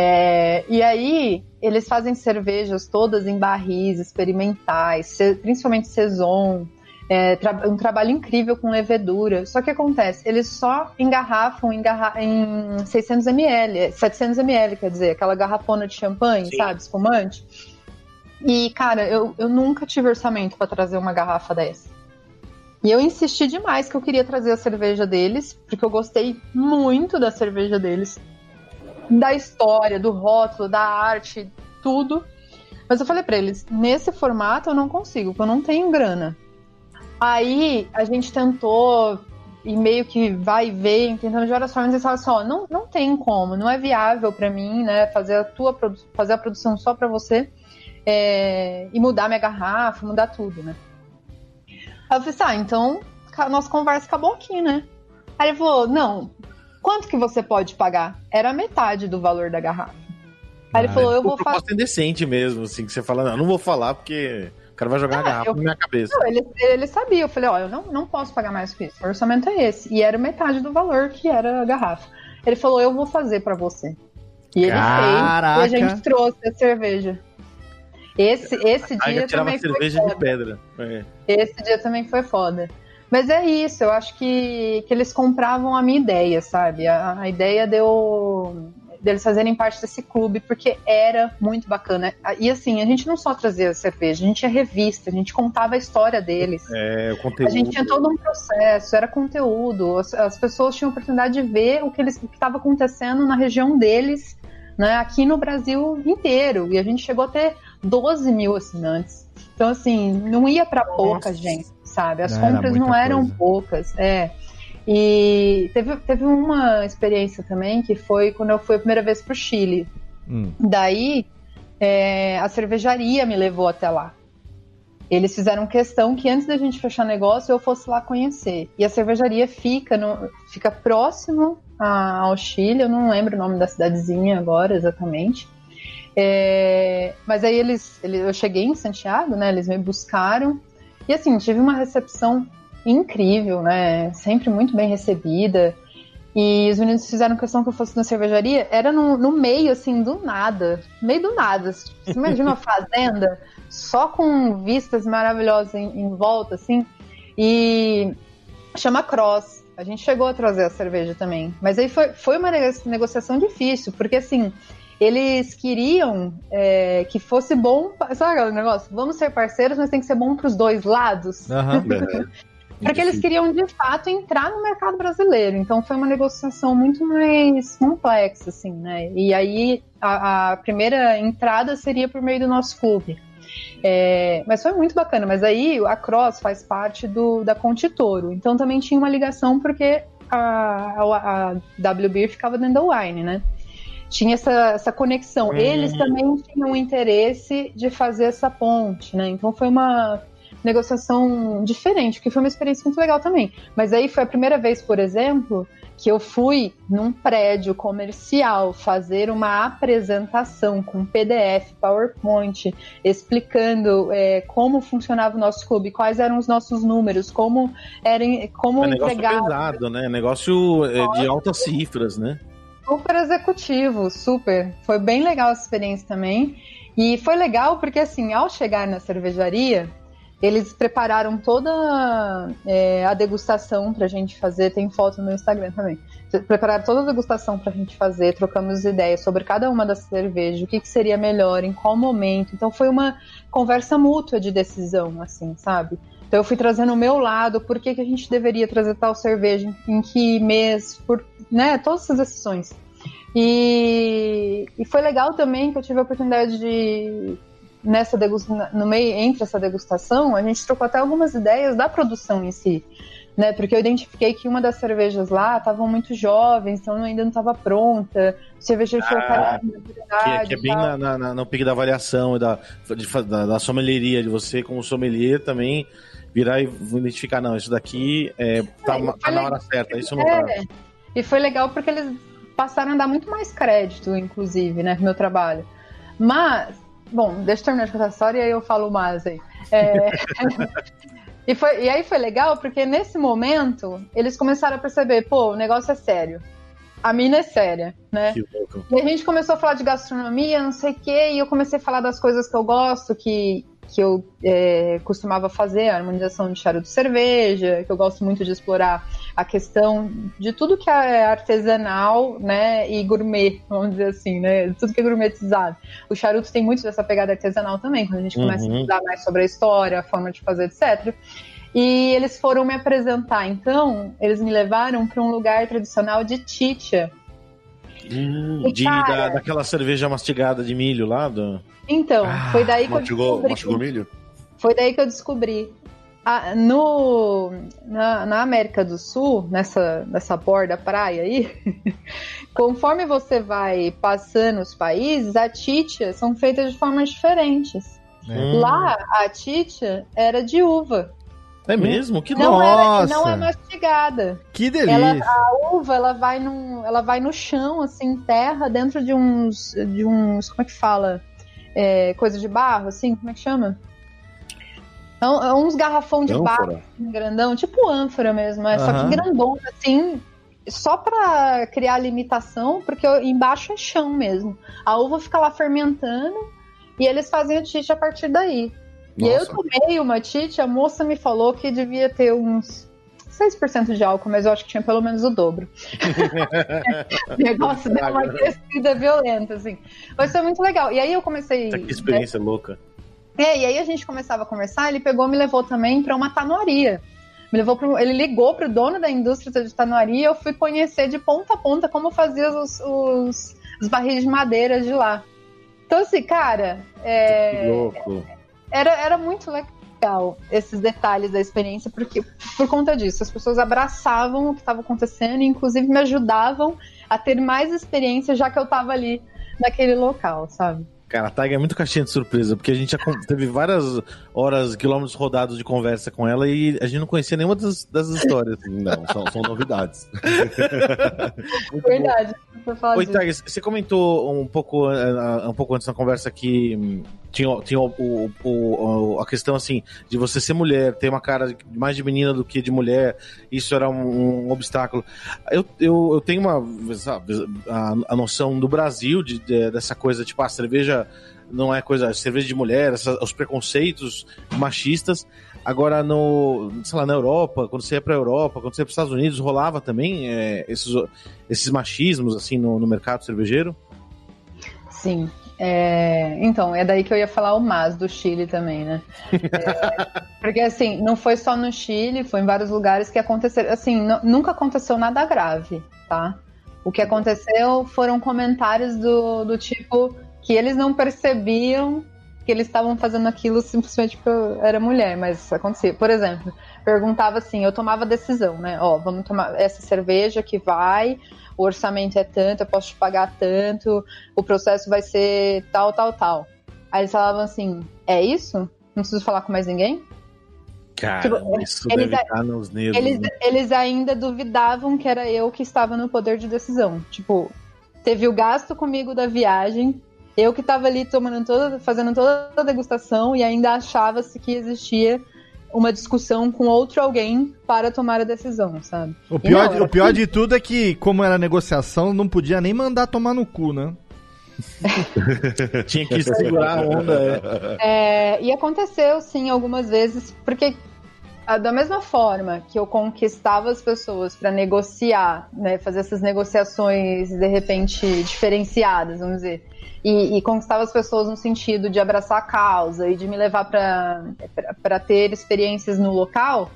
É, e aí, eles fazem cervejas todas em barris experimentais, principalmente Saison, é, tra um trabalho incrível com levedura. Só que acontece, eles só engarrafam em, em 600 ml, 700 ml, quer dizer, aquela garrafona de champanhe, Sim. sabe, espumante. E, cara, eu, eu nunca tive orçamento para trazer uma garrafa dessa. E eu insisti demais que eu queria trazer a cerveja deles, porque eu gostei muito da cerveja deles da história, do rótulo, da arte, tudo. Mas eu falei para eles, nesse formato eu não consigo, porque eu não tenho grana. Aí a gente tentou e meio que vai e vem, tentando de várias formas, eles falaram assim, ó, não, não tem como, não é viável para mim, né, fazer a tua fazer a produção só para você é, e mudar minha garrafa, mudar tudo, né. Aí eu falei assim, ah, então nossa conversa acabou aqui, né. Aí ele falou, não, Quanto que você pode pagar? Era metade do valor da garrafa. Aí ah, ele falou, eu vou fazer. é decente mesmo, assim, que você fala, não, não vou falar porque o cara vai jogar ah, a garrafa eu... na minha cabeça. Não, ele, ele sabia, eu falei, ó, eu não, não posso pagar mais que isso, o orçamento é esse. E era metade do valor que era a garrafa. Ele falou, eu vou fazer para você. E ele Caraca. fez, e a gente trouxe a cerveja. Esse, esse dia também cerveja foi de pedra. É. Esse dia também foi foda. Mas é isso, eu acho que, que eles compravam a minha ideia, sabe? A, a ideia deu deles fazerem parte desse clube, porque era muito bacana. E assim, a gente não só trazia cerveja, a gente tinha revista, a gente contava a história deles. É, o conteúdo. A gente tinha todo um processo, era conteúdo. As, as pessoas tinham a oportunidade de ver o que estava acontecendo na região deles né, aqui no Brasil inteiro. E a gente chegou a ter 12 mil assinantes. Então, assim, não ia para pouca gente, sabe? As não compras não eram coisa. poucas. É. E teve, teve uma experiência também que foi quando eu fui a primeira vez para o Chile. Hum. Daí, é, a cervejaria me levou até lá. Eles fizeram questão que antes da gente fechar negócio eu fosse lá conhecer. E a cervejaria fica, no, fica próximo a, ao Chile, eu não lembro o nome da cidadezinha agora exatamente. É, mas aí eles, eles, eu cheguei em Santiago, né? Eles me buscaram e assim tive uma recepção incrível, né? Sempre muito bem recebida. E os meninos fizeram questão que eu fosse na cervejaria. Era no, no meio, assim, do nada. meio do nada. Você imagina uma <laughs> fazenda só com vistas maravilhosas em, em volta, assim. E chama Cross. A gente chegou a trazer a cerveja também. Mas aí foi, foi uma negociação difícil, porque assim, eles queriam é, que fosse bom. Sabe aquele negócio? Vamos ser parceiros, mas tem que ser bom para os dois lados. Uhum. <laughs> Porque eles queriam, de fato, entrar no mercado brasileiro. Então foi uma negociação muito mais complexa, assim, né? E aí a, a primeira entrada seria por meio do nosso clube. É, mas foi muito bacana. Mas aí a Cross faz parte do, da Conte Toro. Então também tinha uma ligação porque a, a, a WB ficava dentro da Wine, né? Tinha essa, essa conexão. Uhum. Eles também tinham interesse de fazer essa ponte, né? Então foi uma negociação diferente, que foi uma experiência muito legal também. Mas aí foi a primeira vez, por exemplo, que eu fui num prédio comercial fazer uma apresentação com PDF, PowerPoint, explicando é, como funcionava o nosso clube, quais eram os nossos números, como era, como é entregar. Negócio pesado, né? Negócio é, de altas cifras, né? Super executivo, super. Foi bem legal essa experiência também. E foi legal porque, assim, ao chegar na cervejaria, eles prepararam toda é, a degustação para a gente fazer, tem foto no Instagram também. Prepararam toda a degustação para a gente fazer, trocamos ideias sobre cada uma das cervejas, o que, que, seria melhor, em qual momento. Então foi uma conversa mútua de decisão, assim, sabe? Então eu fui trazendo o meu lado, por que, que a gente deveria trazer tal cerveja, em que mês, por, né, todas essas decisões. E, e foi legal também que eu tive a oportunidade de nessa no meio entre essa degustação, a gente trocou até algumas ideias da produção em si. Né, porque eu identifiquei que uma das cervejas lá estavam muito jovens, então ainda não estava pronta. O cervejeiro ah, cara, que, é, que é bem na, na, no pique da avaliação e da, de, da, da sommelieria, de você como sommelier também virar e identificar, não, isso daqui é, tá, é, tá na hora certa, isso não tá. é. E foi legal porque eles passaram a dar muito mais crédito, inclusive, né, pro meu trabalho. Mas Bom, deixa eu terminar de contar a história e aí eu falo mais aí. É... <laughs> e, foi, e aí foi legal porque nesse momento eles começaram a perceber, pô, o negócio é sério. A mina é séria, né? E a gente começou a falar de gastronomia, não sei o quê, e eu comecei a falar das coisas que eu gosto, que que eu é, costumava fazer, a harmonização de charuto cerveja, que eu gosto muito de explorar a questão de tudo que é artesanal, né, e gourmet, vamos dizer assim, né, tudo que é gourmetizado. O charuto tem muito dessa pegada artesanal também, quando a gente começa uhum. a estudar mais sobre a história, a forma de fazer, etc. E eles foram me apresentar, então, eles me levaram para um lugar tradicional de chicha, Hum, de, cara, da, daquela cerveja mastigada de milho lá? Do... Então, ah, foi daí que mastigou, eu descobri. Mastigou milho? Foi daí que eu descobri. Ah, no, na, na, América do Sul, nessa, nessa borda praia aí, <laughs> conforme você vai passando os países, a titia são feitas de formas diferentes. Hum. Lá, a titia era de uva. É mesmo? Que não Nossa. Era, não é mastigada. Que delícia. Ela, a uva, ela vai, no, ela vai no chão, assim, terra, dentro de uns, de uns, como é que fala? É, coisa de barro, assim, como é que chama? É, é uns garrafão de ânfora. barro, assim, grandão, tipo ânfora mesmo, é, só que grandão, assim, só para criar limitação, porque embaixo é chão mesmo. A uva fica lá fermentando e eles fazem o tite a partir daí. Nossa. E eu tomei uma tite, a moça me falou que devia ter uns 6% de álcool, mas eu acho que tinha pelo menos o dobro. <laughs> o negócio deu uma crescida violenta, assim. Mas foi muito legal. E aí eu comecei. Que experiência né? louca. É, e aí a gente começava a conversar, ele pegou me levou também para uma tanoaria. Me levou pro, ele ligou pro dono da indústria de tanoaria e eu fui conhecer de ponta a ponta como fazia os, os os barris de madeira de lá. Então, assim, cara, é, Que louco. Era, era muito legal esses detalhes da experiência, porque por conta disso, as pessoas abraçavam o que estava acontecendo e, inclusive, me ajudavam a ter mais experiência, já que eu estava ali naquele local, sabe? Cara, a Taiga é muito caixinha de surpresa, porque a gente já teve várias horas, quilômetros rodados de conversa com ela e a gente não conhecia nenhuma das, das histórias. Não, são, são novidades. <laughs> Verdade. Oi. Taiga, você comentou um pouco, eh, um pouco antes na conversa que hum, tinha, tinha o, o- o- a questão assim de você ser mulher, ter uma cara mais de menina do que de mulher, isso era um, um obstáculo. Eu, eu, eu tenho uma a, a noção do Brasil de, de- dessa coisa, tipo, a cerveja não é coisa, cerveja de mulher, essa- os preconceitos machistas. Agora, no, sei lá, na Europa, quando você ia pra Europa, quando você ia para os Estados Unidos, rolava também eh, esses, esses machismos, assim, no, no mercado cervejeiro? Sim. É, então, é daí que eu ia falar o MAS do Chile também, né? É, porque, assim, não foi só no Chile, foi em vários lugares que aconteceram. Assim, nu- nunca aconteceu nada grave, tá? O que aconteceu foram comentários do, do tipo que eles não percebiam que eles estavam fazendo aquilo simplesmente porque eu era mulher, mas acontecia. Por exemplo, perguntava assim, eu tomava decisão, né? Ó, vamos tomar essa cerveja que vai, o orçamento é tanto, eu posso te pagar tanto, o processo vai ser tal, tal, tal. Aí eles falavam assim, é isso? Não preciso falar com mais ninguém? Cara, Tipo, isso eles- deve estar nos nervos. Eles, né? eles ainda duvidavam que era eu que estava no poder de decisão. Tipo, teve o gasto comigo da viagem, eu que estava ali tomando toda, fazendo toda a degustação e ainda achava-se que existia uma discussão com outro alguém para tomar a decisão, sabe? O pior, não, o pior de tudo é que, como era negociação, não podia nem mandar tomar no cu, né? <laughs> Tinha que segurar a onda. É. É, e aconteceu, sim, algumas vezes, porque da mesma forma que eu conquistava as pessoas para negociar, né, fazer essas negociações de repente diferenciadas, vamos dizer, e, e conquistava as pessoas no sentido de abraçar a causa e de me levar para ter experiências no local,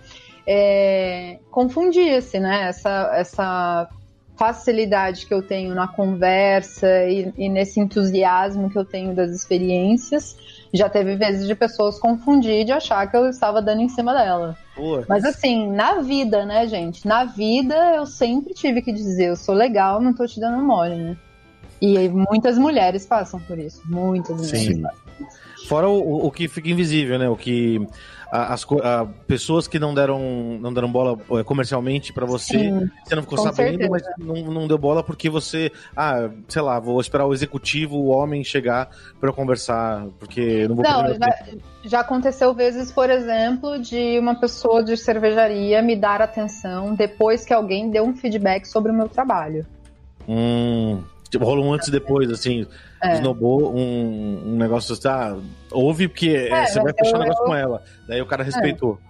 é, confundia-se, né, essa, essa facilidade que eu tenho na conversa e, e nesse entusiasmo que eu tenho das experiências. Já teve vezes de pessoas confundir de achar que eu estava dando em cima dela. Mas assim, na vida, né, gente? Na vida eu sempre tive que dizer, eu sou legal, não tô te dando mole, né? E muitas mulheres passam por isso. Muitas mulheres. Sim. Fora o, o- que fica invisível, né? O que as a- pessoas que não deram não deram bola eh, comercialmente pra você, Sim, você não ficou sabendo, certeza. mas não, não deu bola porque você, ah, sei lá, vou esperar o executivo, o homem chegar pra eu conversar, porque não vou Não, já, já aconteceu vezes, por exemplo, de uma pessoa de cervejaria me dar atenção depois que alguém deu um feedback sobre o meu trabalho. Hum, tipo, rola um antes e depois, assim, É. snowball, um, um negócio, tá, ouve porque eh, É, você vai fechar um negócio eu- com ela. Daí o cara respeitou.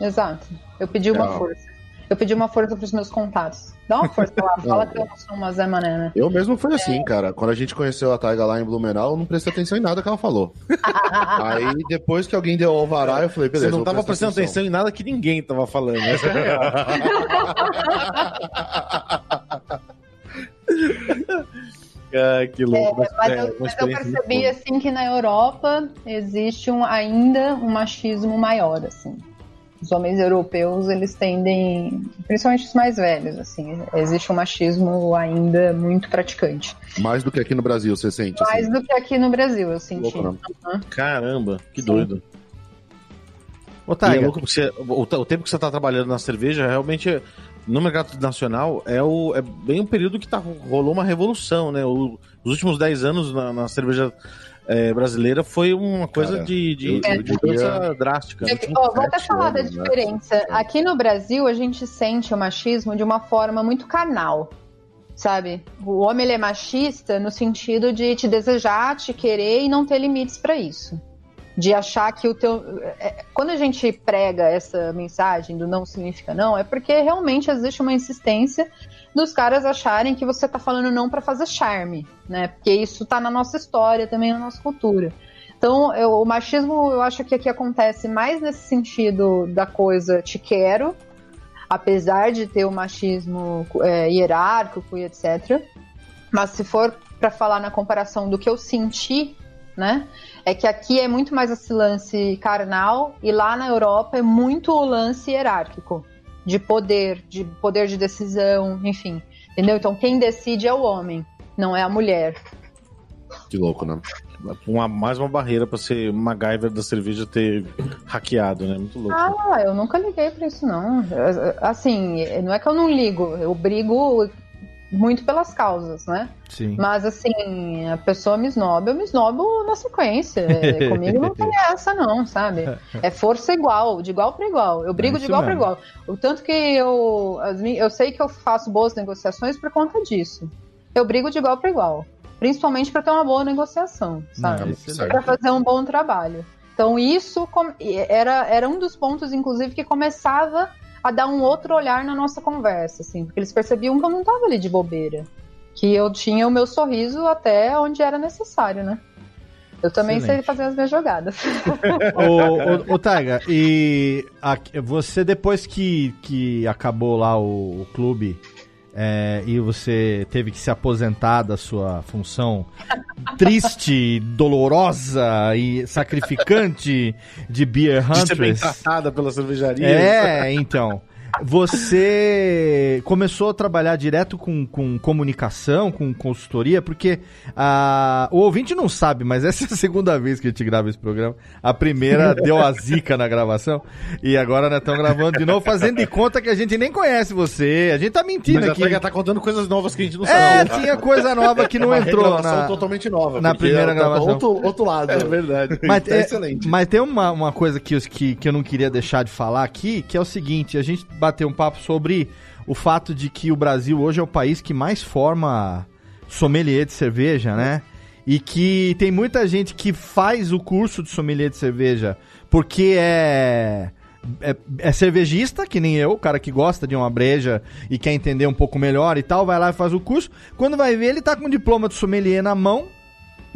Exato. Eu pedi uma Não. força. Eu pedi uma força pros meus contatos. Dá uma força lá, <laughs> fala que eu não sou uma Zé Mané, né? Eu mesmo foi É. assim, cara. Quando a gente conheceu a Taiga lá em Blumenau, eu não prestei atenção em nada que ela falou. <laughs> Aí, depois que alguém deu o alvará, eu falei, beleza. Você não tava prestando atenção. em nada que ninguém tava falando. Essa é a real. Ai, <laughs> que louco. É, Mas, é, eu, mas eu percebi boa. assim que na Europa existe um, ainda um machismo maior, assim. Os homens europeus, eles tendem, principalmente os mais velhos, assim, existe um machismo ainda muito praticante. Mais do que aqui no Brasil, você sente? Mais assim? do que aqui no Brasil, eu senti. Louco? Aham. Caramba, que Sim. doido. Ô, é louco porque você- o, o tempo que você tá trabalhando na cerveja, realmente, no mercado nacional, é, o, é bem um período que tá, rolou uma revolução, né? O- os últimos 10 anos na, na cerveja eh, brasileira foi uma coisa Cara, de, de, eu- eu de mudança drástica. É que, ó, vou até falar da anos, né? diferença. Aqui no Brasil, a gente sente o machismo de uma forma muito carnal, sabe? O homem ele é machista no sentido de te desejar, te querer e não ter limites pra isso. De achar que o teu. é, Quando a gente prega essa mensagem do não significa não, é porque realmente existe uma insistência dos caras acharem que você tá falando não pra fazer charme, né? Porque isso tá na nossa história, também na nossa cultura. Então, eu- o machismo, eu acho que aqui acontece mais nesse sentido da coisa te quero, apesar de ter o machismo é, hierárquico e etc. Mas se for para falar na comparação do que eu senti, né? É que aqui é muito mais esse lance carnal e lá na Europa é muito o lance hierárquico de poder, de poder de decisão, enfim. Entendeu? Então quem decide é o homem, não é a mulher. Que louco, né? Uma, mais uma barreira pra ser MacGyver da cerveja ter hackeado, né? Muito louco. Ah, eu nunca liguei pra isso, não. Assim, não é que eu não ligo, eu brigo muito pelas causas, né? Sim. Mas assim, a pessoa me esnoba, eu me esnobo na sequência. <laughs> Comigo não tem essa, não, sabe? É força igual, de igual para igual. Eu brigo É de igual para igual. O tanto que eu. eu sei que eu faço boas negociações por conta disso. Eu brigo de igual para igual. Principalmente para ter uma boa negociação, sabe? É para fazer um bom trabalho. Então isso era, era um dos pontos, inclusive, que começava a dar um outro olhar na nossa conversa, assim, porque eles percebiam que eu não estava ali de bobeira, que eu tinha o meu sorriso até onde era necessário, né? Eu também Excelente. sei fazer as minhas jogadas. <laughs> ô, ô, ô, Taiga, e a- você depois que, que acabou lá o, o clube é, e você teve que se aposentar da sua função triste, dolorosa e sacrificante de Beer De ser bem tratada pela cervejaria. É, então. Você começou a trabalhar direto com, com comunicação, com consultoria, porque ah, o ouvinte não sabe, mas essa é a segunda vez que a gente grava esse programa. A primeira <laughs> deu a zica na gravação e agora nós estamos gravando de novo, fazendo de conta que a gente nem conhece você. A gente tá mentindo Mas a aqui. Taiga tá contando coisas novas que a gente não É, sabe. tinha coisa nova que não Uma entrou na... totalmente nova. na primeira tá gravação. Outro, outro lado. É verdade. Mas, Tá é- excelente. mas tem uma, uma coisa que, que, que eu não queria deixar de falar aqui, que é o seguinte, a gente bateu um papo sobre o fato de que o Brasil hoje é o país que mais forma sommelier de cerveja, né? E que tem muita gente que faz o curso de sommelier de cerveja porque é... É, é cervejista, que nem eu, o cara que gosta de uma breja e quer entender um pouco melhor e tal, vai lá e faz o curso. Quando vai ver, ele tá com o diploma de sommelier na mão,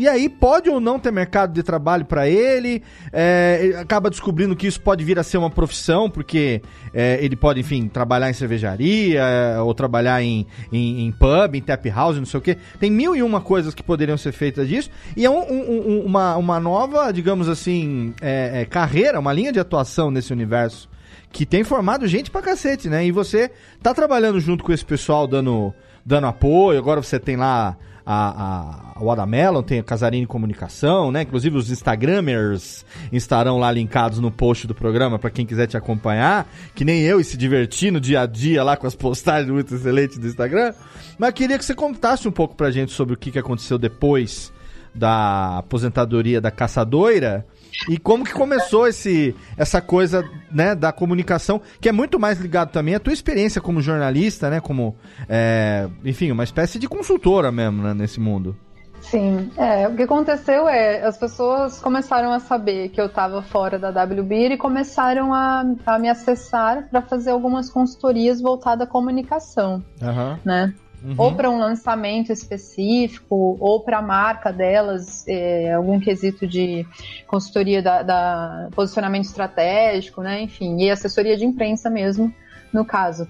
e aí pode ou não ter mercado de trabalho para ele, é, acaba descobrindo que isso pode vir a ser uma profissão, porque é, ele pode, enfim, trabalhar em cervejaria, é, ou trabalhar em, em, em pub, em tap house, não sei o quê. Tem mil e uma coisas que poderiam ser feitas disso, e é um- um- uma, uma nova, digamos assim, é, é, carreira, uma linha de atuação nesse universo que tem formado gente pra cacete, né? E você tá trabalhando junto com esse pessoal, dando, dando apoio. Agora você tem lá a, a, o Adamelon, tem a Casarini Comunicação, né? Inclusive os Instagramers estarão lá linkados no post do programa pra quem quiser te acompanhar. Que nem eu e se divertir no dia a dia lá com as postagens muito excelentes do Instagram. Mas queria que você contasse um pouco pra gente sobre o que, que aconteceu depois da aposentadoria da caçadoira e como que começou esse, essa coisa né, da comunicação, que é muito mais ligado também à tua experiência como jornalista, né? Como, é, enfim, uma espécie de consultora mesmo né, nesse mundo. Sim, é, o que aconteceu é, as pessoas começaram a saber que eu estava fora da WBIR e começaram a, a me acessar para fazer algumas consultorias voltadas à comunicação, Aham. né? Uhum. Ou para um lançamento específico, ou para a marca delas, é, algum quesito de consultoria da, da posicionamento estratégico, né? Enfim, e assessoria de imprensa mesmo, no caso.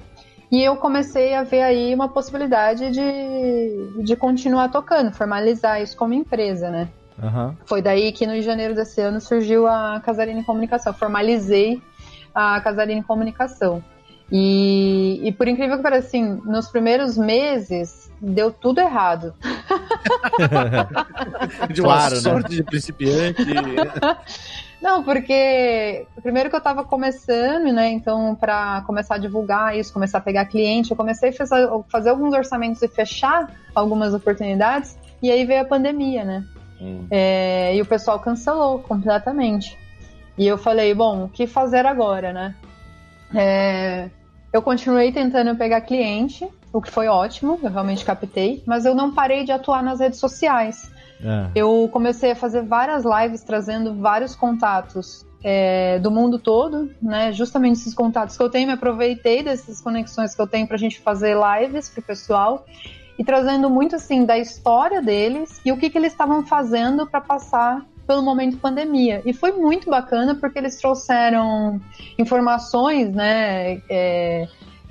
E eu comecei a ver aí uma possibilidade de, de continuar tocando, formalizar isso como empresa, né? Aham. Foi daí que no janeiro desse ano surgiu a Casarini Comunicação. Formalizei a Casarini Comunicação. E, e por incrível que pareça, assim, nos primeiros meses deu tudo errado. <laughs> De uma Claro, né? sorte de principiante. <laughs> Não, porque primeiro que eu estava começando, né? Então, para começar a divulgar isso, começar a pegar cliente, eu comecei a fazer, fazer alguns orçamentos e fechar algumas oportunidades, e aí veio a pandemia, né? Hum. É, e o pessoal cancelou completamente. E eu falei, bom, o que fazer agora, né? É, eu continuei tentando pegar cliente, o que foi ótimo, eu realmente captei, mas eu não parei de atuar nas redes sociais. É. Eu comecei a fazer várias lives trazendo vários contatos é, do mundo todo, né? Justamente esses contatos que eu tenho, me aproveitei dessas conexões que eu tenho para a gente fazer lives para o pessoal e trazendo muito assim da história deles e o que, que eles estavam fazendo para passar pelo momento pandemia. E foi muito bacana porque eles trouxeram informações, né? é,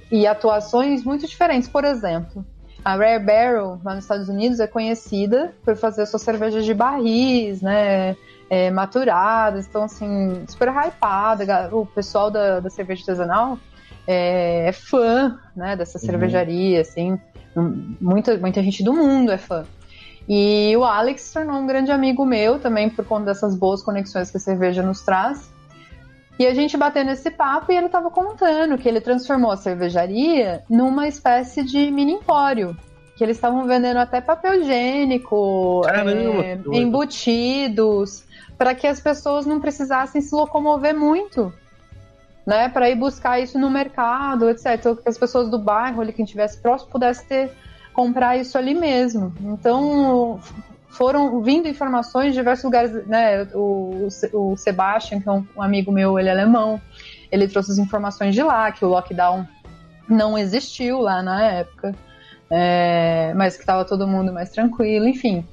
e atuações muito diferentes. Por exemplo, A Rare Barrel, lá nos Estados Unidos, é conhecida por fazer suas cervejas de barris, né? É, maturadas, então, assim, super hypada. O pessoal da, da cerveja artesanal é, é fã, né? Dessa uhum. cervejaria, assim. Muita, muita gente do mundo é fã. E o Alex se tornou um grande amigo meu também por conta dessas boas conexões que a cerveja nos traz. E a gente bateu nesse papo e ele estava contando que ele transformou a cervejaria numa espécie de mini empório. Que eles estavam vendendo até papel higiênico, Caramba, é, embutidos, para que as pessoas não precisassem se locomover muito, né? Para ir buscar isso no mercado, etc. Então, que as pessoas do bairro, ali, quem estivesse próximo, pudesse ter comprar isso ali mesmo. Então, foram vindo informações de diversos lugares, né? O, o Sebastian, que é um, um amigo meu, ele é alemão, ele trouxe as informações de lá, que o lockdown não existiu lá na época, é, mas que estava todo mundo mais tranquilo, enfim.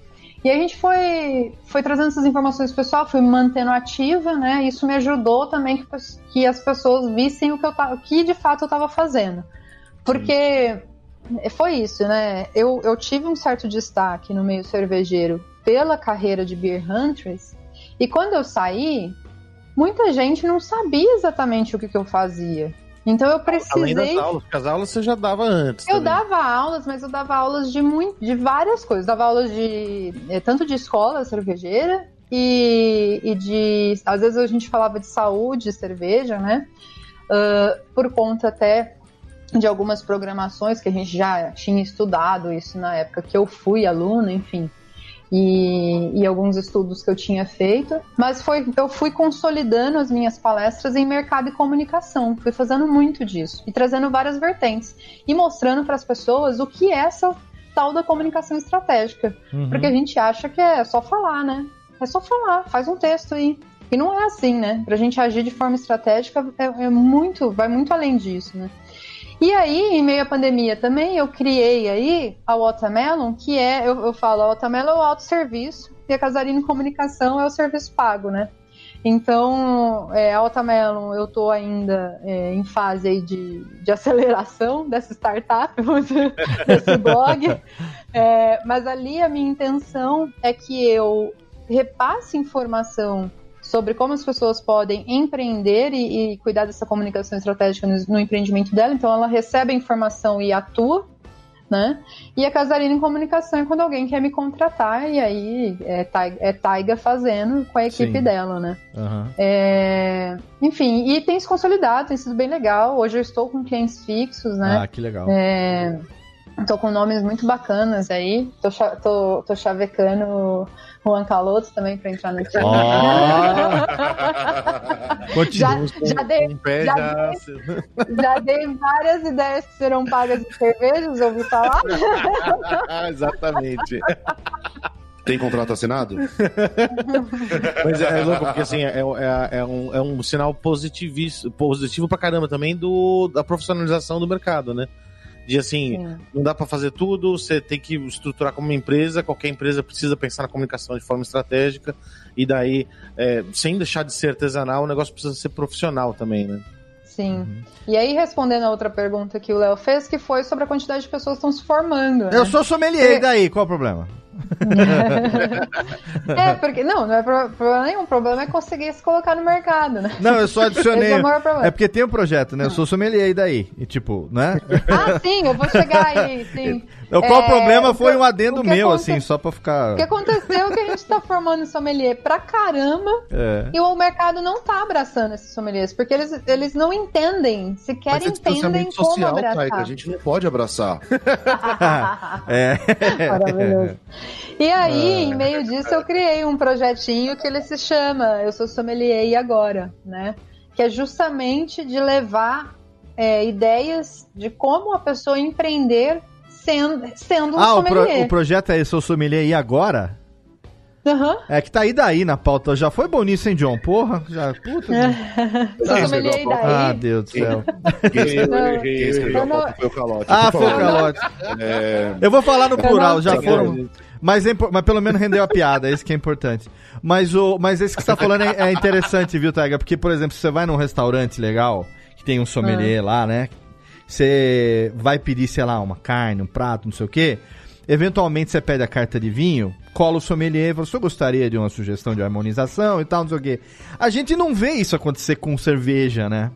E a gente foi, foi trazendo essas informações pessoal, fui me mantendo ativa, né? Isso me ajudou também que, que as pessoas vissem o que, eu, o que de fato eu estava fazendo. Porque foi isso, né? Eu, eu tive um certo destaque no meio cervejeiro pela carreira de Beer Huntress, e quando eu saí, muita gente não sabia exatamente o que, que eu fazia. Então eu precisei. Além das aulas, porque as aulas você já dava antes. Eu também. dava aulas, mas eu dava aulas de, muito, de várias coisas. dava aulas de. Eh, tanto de escola cervejeira e, e de. Às vezes a gente falava de saúde, cerveja, né? Uh, por conta até de algumas programações que a gente já tinha estudado isso na época que eu fui aluna, enfim. E, e, alguns estudos que eu tinha feito, mas foi eu fui consolidando as minhas palestras em mercado e comunicação, fui fazendo muito disso e trazendo várias vertentes e mostrando para as pessoas o que é essa tal da comunicação estratégica, uhum. porque a gente acha que é só falar, né? É só falar, faz um texto aí. E não é assim, né? Para a gente agir de forma estratégica é, é muito, vai muito além disso, né? E aí, em meio à pandemia também, eu criei aí a Watermelon, que é, eu, eu falo, a Watermelon é o autosserviço e a Casarino Comunicação é o serviço pago, né? Então, é, a Watermelon, eu estou ainda é, em fase aí de, de aceleração <laughs> dessa startup, <laughs> desse blog. É, mas ali a minha intenção é que eu repasse informação sobre como as pessoas podem empreender e, e cuidar dessa comunicação estratégica no, no, empreendimento dela. Então, ela recebe a informação e atua, né? E a Casarina em comunicação é quando alguém quer me contratar e aí é, Taiga, é Taiga fazendo com a equipe Sim. dela, né? Uhum. É, enfim, e tem se consolidado, tem sido bem legal. Hoje eu estou com clientes fixos, né? Ah, que legal. É, Tô com nomes muito bacanas aí. Tô, tô, tô chavecando Juan Caloto também para entrar no time. Oh. já, já, dei, já, dei, já dei várias ideias que serão pagas em cervejas, ouvi falar? <laughs> Exatamente. Tem contrato assinado? <laughs> Mas é, é, louco, porque assim, é, é, é, um, é um sinal positivo, positivo pra caramba também do, da profissionalização do mercado, né? De assim, Sim. não dá para fazer tudo, você tem que estruturar como uma empresa, qualquer empresa precisa pensar na comunicação de forma estratégica, e daí, é, sem deixar de ser artesanal, o negócio precisa ser profissional também, né? Sim. Uhum. E aí, respondendo a outra pergunta que o Léo fez, que foi sobre a quantidade de pessoas que estão se formando. Né? Eu sou sommelier, e daí? Qual o problema? <laughs> é, porque não, não é problema nenhum. O problema é conseguir se colocar no mercado, né? Não, eu só adicionei. é, é, porque tem um projeto, né? Eu sou sommelier daí. E tipo, né? Ah, sim, eu vou chegar aí, sim. <laughs> Qual é, o problema foi um adendo meu, aconte... assim, só pra ficar. O que aconteceu é que a gente tá formando sommelier pra caramba é. e o mercado não tá abraçando esses sommeliers, porque eles, eles não entendem, sequer Mas entendem como social, abraçar. Taika, a gente não pode abraçar. <laughs> é. Maravilhoso. E aí, ah. em meio disso, eu criei um projetinho que ele se chama Eu Sou Sommelier e Agora, né? Que é justamente de levar é, ideias de como a pessoa empreender sendo, sendo um ah, sommelier. Ah, o, pro, o projeto é Eu Sou Sommelier e Agora? Uhum. É que tá aí daí na pauta. Já foi bom nisso, hein, John? Porra, já. Puta. <laughs> sommelier daí. Ah, Deus do céu. Quem escreveu a pauta foi o Calote. Ah, foi o Calote. É... Eu vou falar no plural, já foram. Mas, é, mas pelo menos rendeu a piada, isso que é importante. Mas, o, mas esse que você tá falando é, é interessante, viu, Tiger? Porque, por exemplo, se você vai num restaurante legal, que tem um sommelier ah. lá, né? Você vai pedir, sei lá, uma carne, um prato, não sei o quê. Eventualmente você pede a carta de vinho, cola o sommelier e fala, você gostaria de uma sugestão de harmonização e tal, não sei o quê. A gente não vê isso acontecer com cerveja, né?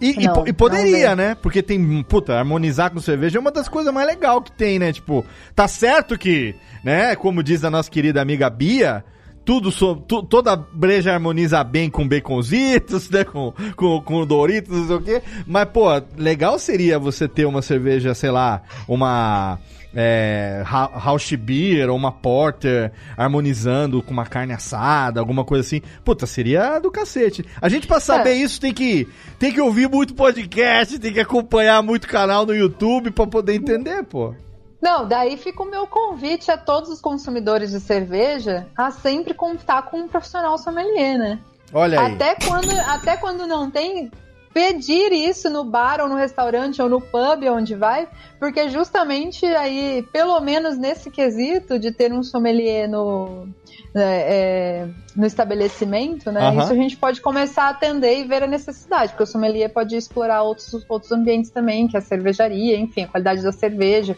E, Não, e, e poderia, né? Porque tem, puta, harmonizar com cerveja é uma das coisas mais legais que tem, né? Tipo, tá certo que, né, como diz a nossa querida amiga Bia, tudo so, tu- toda breja harmoniza bem com baconzitos, né? Com, com, com Doritos, não sei o quê. Mas, pô, legal seria você ter uma cerveja, sei lá, uma é, Rausch Beer ou uma Porter harmonizando com uma carne assada, alguma coisa assim. Puta, seria do cacete. A gente, pra saber É. isso, tem que, tem que ouvir muito podcast, tem que acompanhar muito canal no YouTube pra poder entender, pô. Não, daí fica o meu convite a todos os consumidores de cerveja a sempre contar com um profissional sommelier, né? Olha aí. Até quando, até quando não tem, pedir isso no bar ou no restaurante ou no pub onde vai, porque justamente aí, pelo menos nesse quesito de ter um sommelier no, é, é, no estabelecimento, né? Isso a gente pode começar a atender e ver a necessidade, porque o sommelier pode explorar outros, outros ambientes também, que é a cervejaria, enfim, a qualidade da cerveja.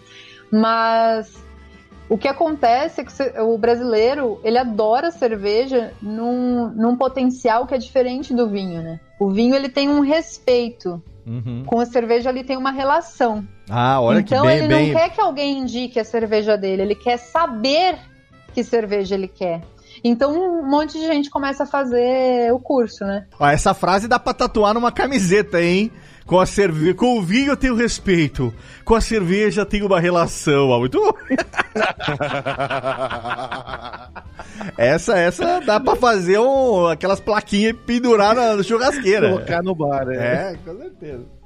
Mas o que acontece é que o brasileiro, ele adora cerveja num, num potencial que é diferente do vinho, né? O vinho, ele tem um respeito. Uhum. Com a cerveja, ele tem uma relação. Ah, olha então, que bem, ele bem. não quer que alguém indique a cerveja dele. Ele quer saber que cerveja ele quer. Então, um monte de gente começa a fazer o curso, né? Ó, essa frase dá pra tatuar numa camiseta, hein? Com a cerveja, com o vinho eu tenho respeito, com a cerveja tenho uma relação. Ó, muito bom. <laughs> essa, essa dá pra fazer um, aquelas plaquinhas e pendurar na churrasqueira. Colocar no bar, é. É, com certeza.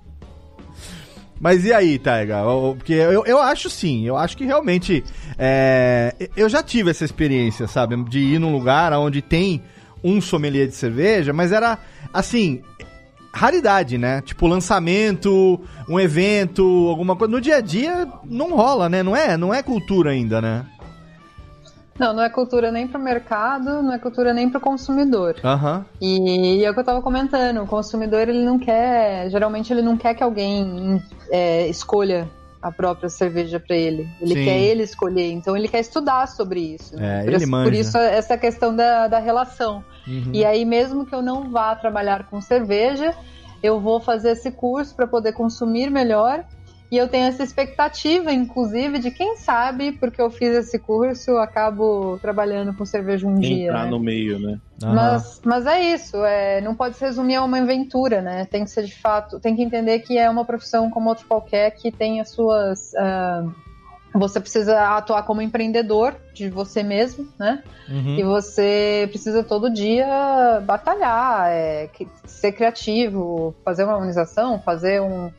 Mas e aí, Taiga? Porque eu, eu acho sim, eu acho que realmente. é, eu já tive essa experiência, sabe? De ir num lugar onde tem um sommelier de cerveja, mas era assim. Raridade, né? Tipo, lançamento, um evento, alguma coisa. No dia a dia não rola, né? Não é, não é cultura ainda, né? Não, não é cultura nem para o mercado, não é cultura nem para o consumidor. Aham. E é o que eu tava comentando, o consumidor ele não quer, geralmente ele não quer que alguém é, escolha a própria cerveja para ele. Ele Sim. quer ele escolher, então ele quer estudar sobre isso. É, por, manja. por isso essa questão da, da relação. Uhum. E aí mesmo que eu não vá trabalhar com cerveja, eu vou fazer esse curso para poder consumir melhor. E eu tenho essa expectativa, inclusive, de quem sabe, porque eu fiz esse curso, eu acabo trabalhando com cerveja um dia. Entrar né? no meio, né? Mas, mas é isso, é, não pode se resumir a uma aventura, né? Tem que ser de fato, tem que entender que é uma profissão como outra qualquer que tem as suas. ah, você precisa atuar como empreendedor de você mesmo, né? Uhum. E você precisa todo dia batalhar, é, ser criativo, fazer uma harmonização, fazer um.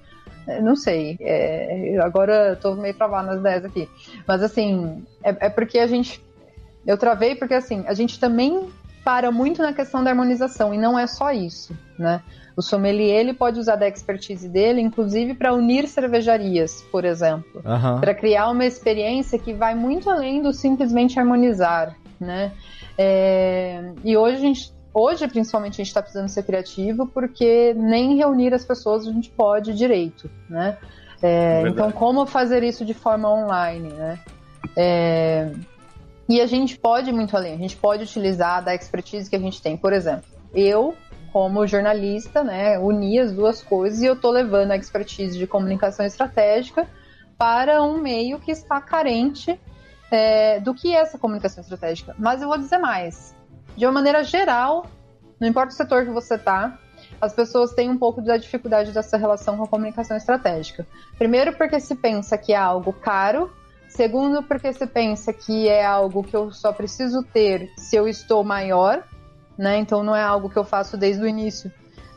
Não sei, é, agora eu tô meio travado nas ideias aqui. Mas assim, é, é porque a gente. Eu travei porque assim, a gente também para muito na questão da harmonização, e não é só isso, né? O sommelier ele pode usar da expertise dele, inclusive para unir cervejarias, por exemplo Aham. para criar uma experiência que vai muito além do simplesmente harmonizar, né? É, e hoje a gente, hoje principalmente a gente está precisando ser criativo porque nem reunir as pessoas a gente pode direito, né? É, então como fazer isso de forma online, né? É, e a gente pode ir muito além, a gente pode utilizar da expertise que a gente tem. Por exemplo, eu, como jornalista, né, uni as duas coisas e eu tô levando a expertise de comunicação estratégica para um meio que está carente é, do que é essa comunicação estratégica. Mas eu vou dizer mais. De uma maneira geral, não importa o setor que você está, as pessoas têm um pouco da dificuldade dessa relação com a comunicação estratégica. Primeiro, porque se pensa que é algo caro. Segundo, porque se pensa que é algo que eu só preciso ter se eu estou maior, né? Então não é algo que eu faço desde o início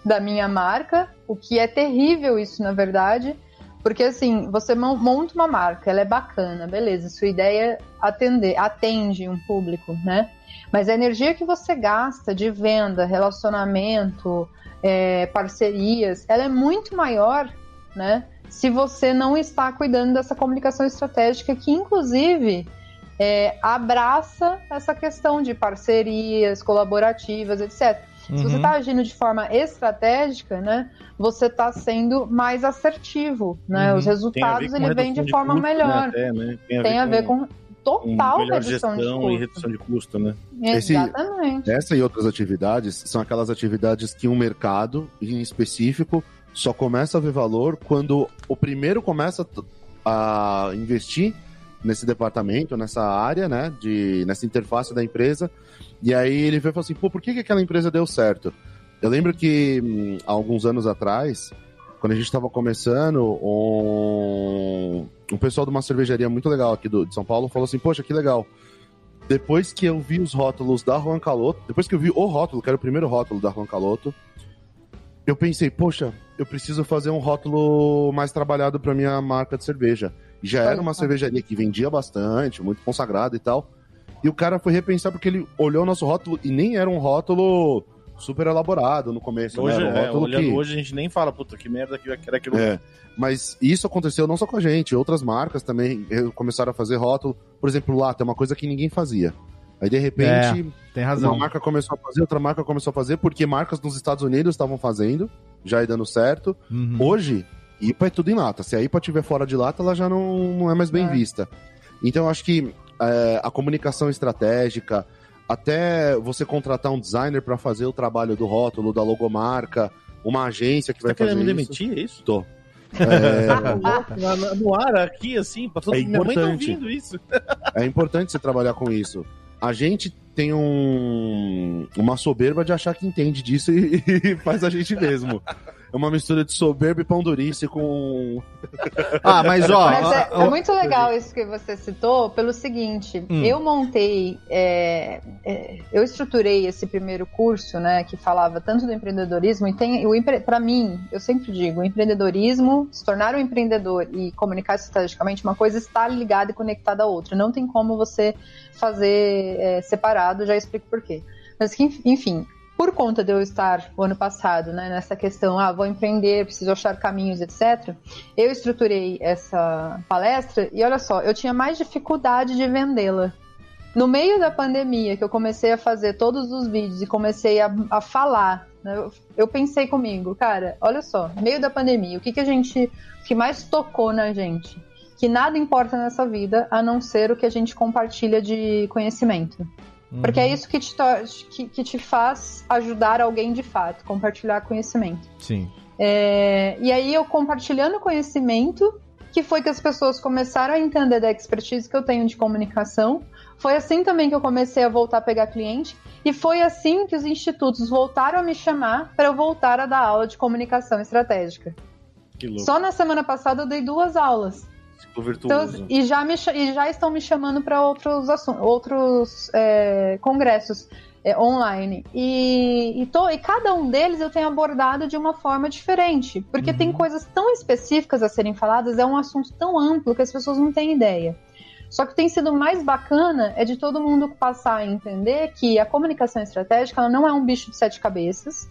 da minha marca, o que é terrível isso, na verdade, porque assim, você mon- monta uma marca, ela é bacana, beleza, sua ideia é atender, atende um público, né? Mas a energia que você gasta de venda, relacionamento, é, parcerias, ela é muito maior, né? Se você não está cuidando dessa comunicação estratégica, que inclusive é, abraça essa questão de parcerias colaborativas, etc. Se você está agindo de forma estratégica, né, você está sendo mais assertivo, né? Uhum. Os resultados ele vem de, forma custo, melhor. Né, até, né? Tem, a Tem a ver com, total melhor redução de gestão custo. e redução de custo, né? Esse- Exatamente. Essa e outras atividades são aquelas atividades que um mercado, em específico, só começa a ver valor quando o primeiro começa a investir nesse departamento, nessa área, né, de, nessa interface da empresa, e aí ele vê e fala assim, pô, por que, que aquela empresa deu certo? Eu lembro que hum, há alguns anos atrás, quando a gente estava começando, um, um pessoal de uma cervejaria muito legal aqui do, de São Paulo falou assim, poxa, que legal, depois que eu vi os rótulos da Juan Caloto, depois que eu vi o rótulo, que era o primeiro rótulo da Juan Caloto, eu pensei, poxa, eu preciso fazer um rótulo mais trabalhado para minha marca de cerveja. Já era uma cervejaria que vendia bastante, muito consagrada e tal. E o cara foi repensar porque ele olhou o nosso rótulo e nem era um rótulo super elaborado no começo, Hoje, né? Era um é, rótulo olhando que... hoje, a gente nem fala, puta, que merda que era aquilo. É, mas isso aconteceu não só com a gente, outras marcas também começaram a fazer rótulo. Por exemplo, lata é uma coisa que ninguém fazia. Aí, de repente, Tem uma marca começou a fazer, outra marca começou a fazer, porque marcas nos Estados Unidos estavam fazendo, já ia dando certo. Uhum. Hoje, IPA é tudo em lata. Se a IPA estiver fora de lata, ela já não, não é mais bem É. vista. Então, eu acho que é, a comunicação estratégica, até você contratar um designer para fazer o trabalho do rótulo, da logomarca, uma agência que Você tá vai fazer querendo isso. demitir, é isso? Tô. <laughs> É, no ar, aqui, assim, pra todo É Minha mãe tá ouvindo isso. é importante você trabalhar com isso. A gente tem um, uma soberba de achar que entende disso e, <laughs> e faz a gente mesmo. É uma mistura de soberba e pão durice com. Ah, mas ó. Mas é, ó, é muito legal isso que você citou, pelo seguinte: Hum. eu montei, é, é, eu estruturei esse primeiro curso, né, que falava tanto do empreendedorismo e tem para mim, eu sempre digo, o empreendedorismo, se tornar um empreendedor e comunicar estrategicamente, uma coisa está ligada e conectada à outra. Não tem como você fazer é, separado. Já explico por quê. Mas que, enfim, por conta de eu estar o ano passado, né, nessa questão, ah, vou empreender, preciso achar caminhos, etc. Eu estruturei essa palestra e olha só, eu tinha mais dificuldade de vendê-la. No meio da pandemia, que eu comecei a fazer todos os vídeos e comecei a, a falar, né, eu, eu pensei comigo, cara, olha só, meio da pandemia, o que, que a gente, o que mais tocou na gente? Que nada importa nessa vida a não ser o que a gente compartilha de conhecimento. Porque é isso que te, que, que te faz ajudar alguém de fato, compartilhar conhecimento. Sim. É, e aí eu compartilhando conhecimento, que foi que as pessoas começaram a entender da expertise que eu tenho de comunicação. Foi assim também que eu comecei a voltar a pegar cliente. E foi assim que os institutos voltaram a me chamar para eu voltar a dar aula de comunicação estratégica. Que louco. Só na semana passada eu dei duas aulas. Ciclo Então, virtuoso. e, já me, e já estão me chamando para outros, assun- outros é, congressos é, online. E, e, tô- e cada um deles eu tenho abordado de uma forma diferente. Porque tem coisas tão específicas a serem faladas, é um assunto tão amplo que as pessoas não têm ideia. Só que tem sido mais bacana é de todo mundo passar a entender que a comunicação estratégica ela não é um bicho de sete cabeças,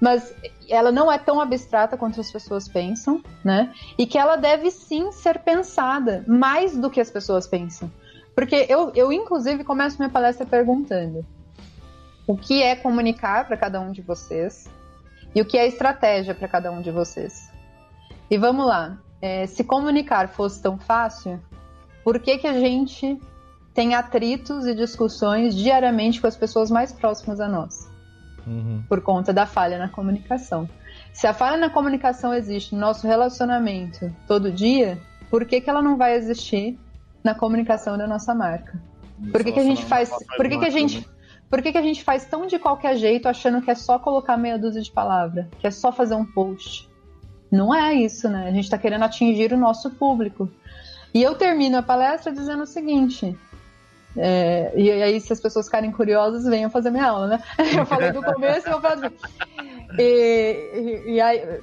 mas ela não é tão abstrata quanto as pessoas pensam, né? E que ela deve sim ser pensada mais do que as pessoas pensam. Porque eu, eu inclusive, começo minha palestra perguntando o que é comunicar para cada um de vocês e o que é estratégia para cada um de vocês. E vamos lá, é, se comunicar fosse tão fácil, por que, que a gente tem atritos e discussões diariamente com as pessoas mais próximas a nós? Uhum. por conta da falha na comunicação. Se a falha na comunicação existe no nosso relacionamento todo dia, por que, que ela não vai existir na comunicação da nossa marca? Por que, que a gente faz. Por que, que a gente. Por que, que a gente faz tão de qualquer jeito achando que é só colocar meia dúzia de palavras? Que é só fazer um post? Não é isso, né? A gente está querendo atingir o nosso público. E eu termino a palestra dizendo o seguinte: é, e aí, se as pessoas ficarem curiosas, venham fazer minha aula, né? <laughs> Eu falei do começo e vou falar do. E, e, e aí,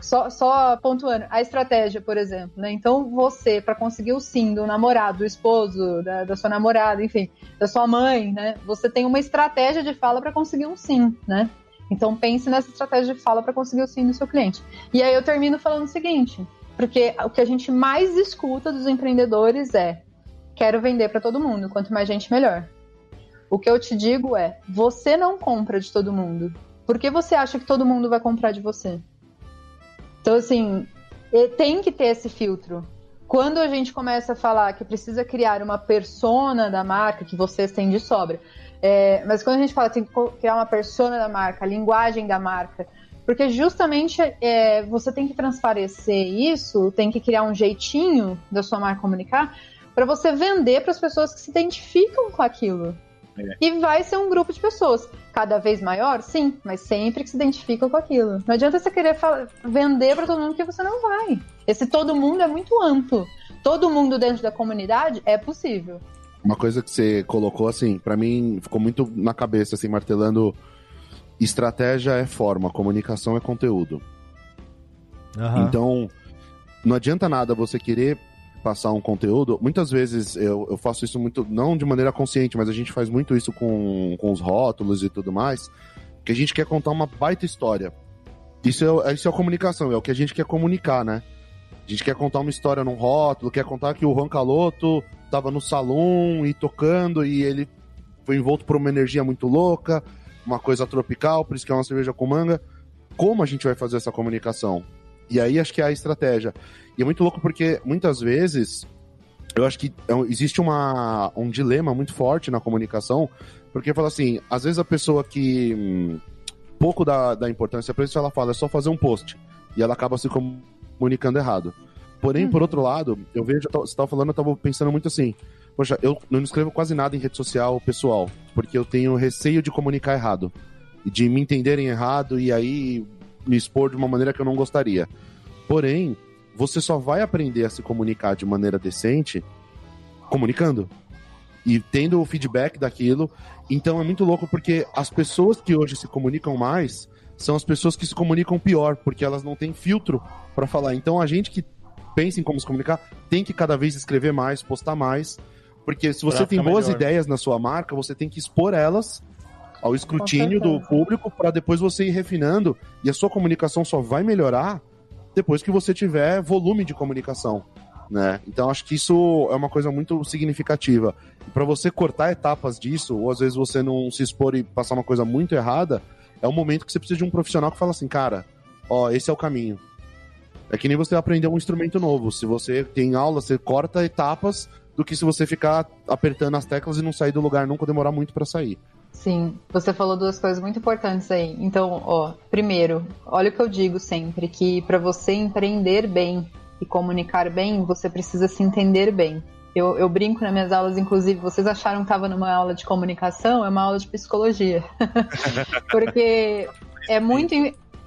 só, só pontuando, a estratégia, por exemplo, né? Então, você, para conseguir o sim do namorado, do esposo, da, da sua namorada, enfim, da sua mãe, né? Você tem uma estratégia de fala para conseguir um sim, né? Então, pense nessa estratégia de fala para conseguir o sim do seu cliente. E aí, eu termino falando o seguinte, porque o que a gente mais escuta dos empreendedores é quero vender para todo mundo, quanto mais gente melhor. O que eu te digo é, você não compra de todo mundo. por que você acha que todo mundo vai comprar de você? Então, assim, tem que ter esse filtro. Quando a gente começa a falar que precisa criar uma persona da marca, que vocês têm de sobra, é, mas quando a gente fala tem que criar uma persona da marca, a linguagem da marca, porque justamente é, você tem que transparecer isso, tem que criar um jeitinho da sua marca comunicar para você vender para as pessoas que se identificam com aquilo. É. E vai ser um grupo de pessoas. Cada vez maior, sim, mas sempre que se identificam com aquilo. Não adianta você querer vender para todo mundo que você não vai. Esse todo mundo é muito amplo. Todo mundo dentro da comunidade é possível. Uma coisa que você colocou, assim, para mim ficou muito na cabeça, assim, martelando. Estratégia é forma, comunicação é conteúdo. Uhum. Então, não adianta nada você querer passar um conteúdo. Muitas vezes eu, eu faço isso muito, não de maneira consciente, mas a gente faz muito isso com, com os rótulos e tudo mais, que a gente quer contar uma baita história. Isso é, isso é a comunicação, é o que a gente quer comunicar, né? A gente quer contar uma história num rótulo, quer contar que o Juan Caloto tava no salão e tocando e ele foi envolto por uma energia muito louca, uma coisa tropical, por isso que é uma cerveja com manga. Como a gente vai fazer essa comunicação? E aí acho que é a estratégia. E é muito louco porque muitas vezes eu acho que é existe uma, um dilema muito forte na comunicação, porque fala assim, às vezes a pessoa que hum, pouco da, da importância para isso, ela fala, é só fazer um post, e ela acaba se comunicando errado. Porém, uhum. por outro lado, eu vejo, você estava falando, eu estava pensando muito assim, poxa, eu não escrevo quase nada em rede social pessoal, porque eu tenho receio de comunicar errado, e de me entenderem errado, e aí me expor de uma maneira que eu não gostaria. Porém, você só vai aprender a se comunicar de maneira decente comunicando e tendo o feedback daquilo. Então é muito louco porque as pessoas que hoje se comunicam mais são as pessoas que se comunicam pior, porque elas não têm filtro para falar. Então a gente que pensa em como se comunicar tem que cada vez escrever mais, postar mais, porque se você tem boas melhor. ideias na sua marca, você tem que expor elas ao escrutínio do público para depois você ir refinando e a sua comunicação só vai melhorar depois que você tiver volume de comunicação. Né? Então acho que isso é uma coisa muito significativa. Para você cortar etapas disso, ou às vezes você não se expor e passar uma coisa muito errada, é um momento que você precisa de um profissional que fala assim, cara, ó, esse é o caminho. É que nem você aprender um instrumento novo. Se você tem aula, você corta etapas do que se você ficar apertando as teclas e não sair do lugar nunca demorar muito para sair. Sim, você falou duas coisas muito importantes aí. Então, ó, primeiro, olha o que eu digo sempre, que para você empreender bem e comunicar bem, você precisa se entender bem. Eu, eu brinco nas minhas aulas, inclusive, vocês acharam que estava numa aula de comunicação, é uma aula de psicologia. <laughs> Porque é muito,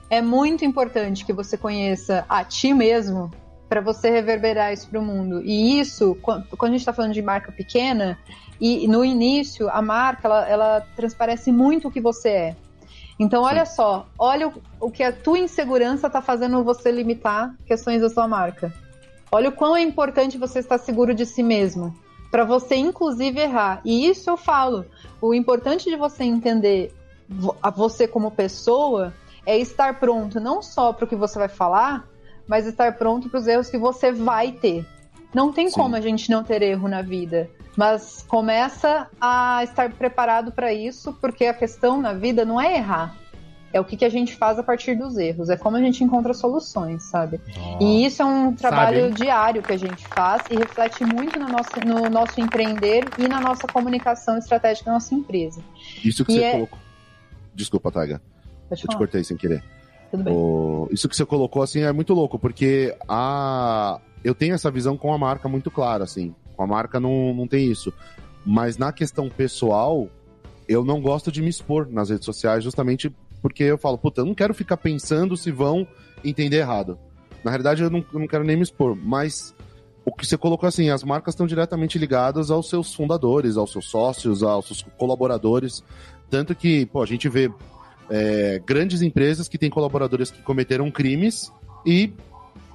é muito importante que você conheça a ti mesmo para você reverberar isso para o mundo. E isso, quando a gente está falando de marca pequena, e no início, a marca, ela, ela transparece muito o que você é. Então, olha Sim. só, olha o, o, que a tua insegurança está fazendo você limitar questões da sua marca. Olha o quão é importante você estar seguro de si mesmo, para você, inclusive, errar. E isso eu falo. O importante de você entender a você como pessoa é estar pronto não só para o que você vai falar, mas estar pronto para os erros que você vai ter. Não tem Sim. como a gente não ter erro na vida. Mas começa a estar preparado para isso, porque a questão na vida não é errar. É o que, que a gente faz a partir dos erros, é como a gente encontra soluções, sabe? Oh, e isso é um trabalho sabe. diário que a gente faz e reflete muito no nosso, no nosso empreender e na nossa comunicação estratégica da nossa empresa. Isso que e você é... colocou. Desculpa, Taiga. Eu te cortei sem querer. Tudo bem. O... Isso que você colocou assim é muito louco, porque a... eu tenho essa visão com a marca muito clara, assim. Com a marca não, não tem isso. Mas na questão pessoal, eu não gosto de me expor nas redes sociais, justamente porque eu falo, puta, eu não quero ficar pensando se vão entender errado. Na realidade, eu não, eu não quero nem me expor, mas o que você colocou assim, as marcas estão diretamente ligadas aos seus fundadores, aos seus sócios, aos seus colaboradores. Tanto que, pô, a gente vê é, grandes empresas que têm colaboradores que cometeram crimes e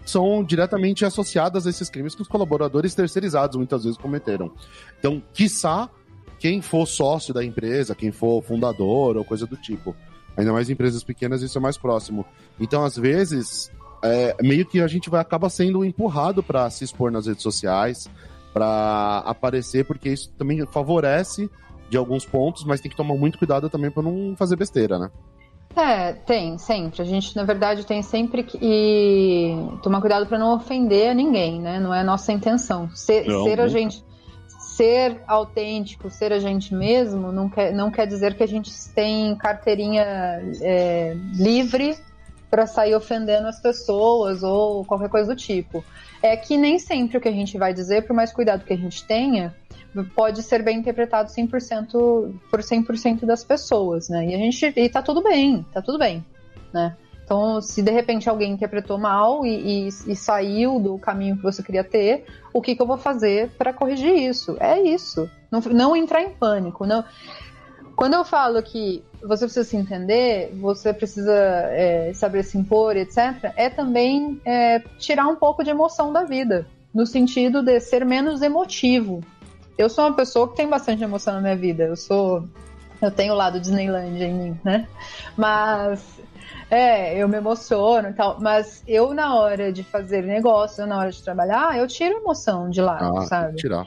são diretamente associadas a esses crimes que os colaboradores terceirizados muitas vezes cometeram. Então, quiçá quem for sócio da empresa, quem for fundador ou coisa do tipo. Ainda mais em empresas pequenas, isso é mais próximo. Então, às vezes, é, meio que a gente vai acaba sendo empurrado para se expor nas redes sociais, para aparecer, porque isso também favorece de alguns pontos, mas tem que tomar muito cuidado também para não fazer besteira, né? É, tem, sempre. A gente, na verdade, tem sempre que tomar cuidado para não ofender ninguém, né? Não é a nossa intenção. Ser, não, ser a gente. Ser autêntico, ser a gente mesmo, não quer, não quer dizer que a gente tem carteirinha é, livre para sair ofendendo as pessoas ou qualquer coisa do tipo. É que nem sempre o que a gente vai dizer, por mais cuidado que a gente tenha, pode ser bem interpretado 100% por 100% das pessoas, né? E a gente e tá tudo bem, tá tudo bem, né? Então, se de repente alguém interpretou mal e, e, e saiu do caminho que você queria ter, o que, que eu vou fazer para corrigir isso? É isso. Não, não entrar em pânico. Não. Quando eu falo que você precisa se entender, você precisa é, saber se impor, etc., é também é, tirar um pouco de emoção da vida, no sentido de ser menos emotivo, eu sou uma pessoa que tem bastante emoção na minha vida. Eu sou. Eu tenho o lado Disneyland em mim, né? Mas. É, eu me emociono e tal. Mas eu, na hora de fazer negócio, na hora de trabalhar, eu tiro emoção de lado, ah, sabe? Tirar.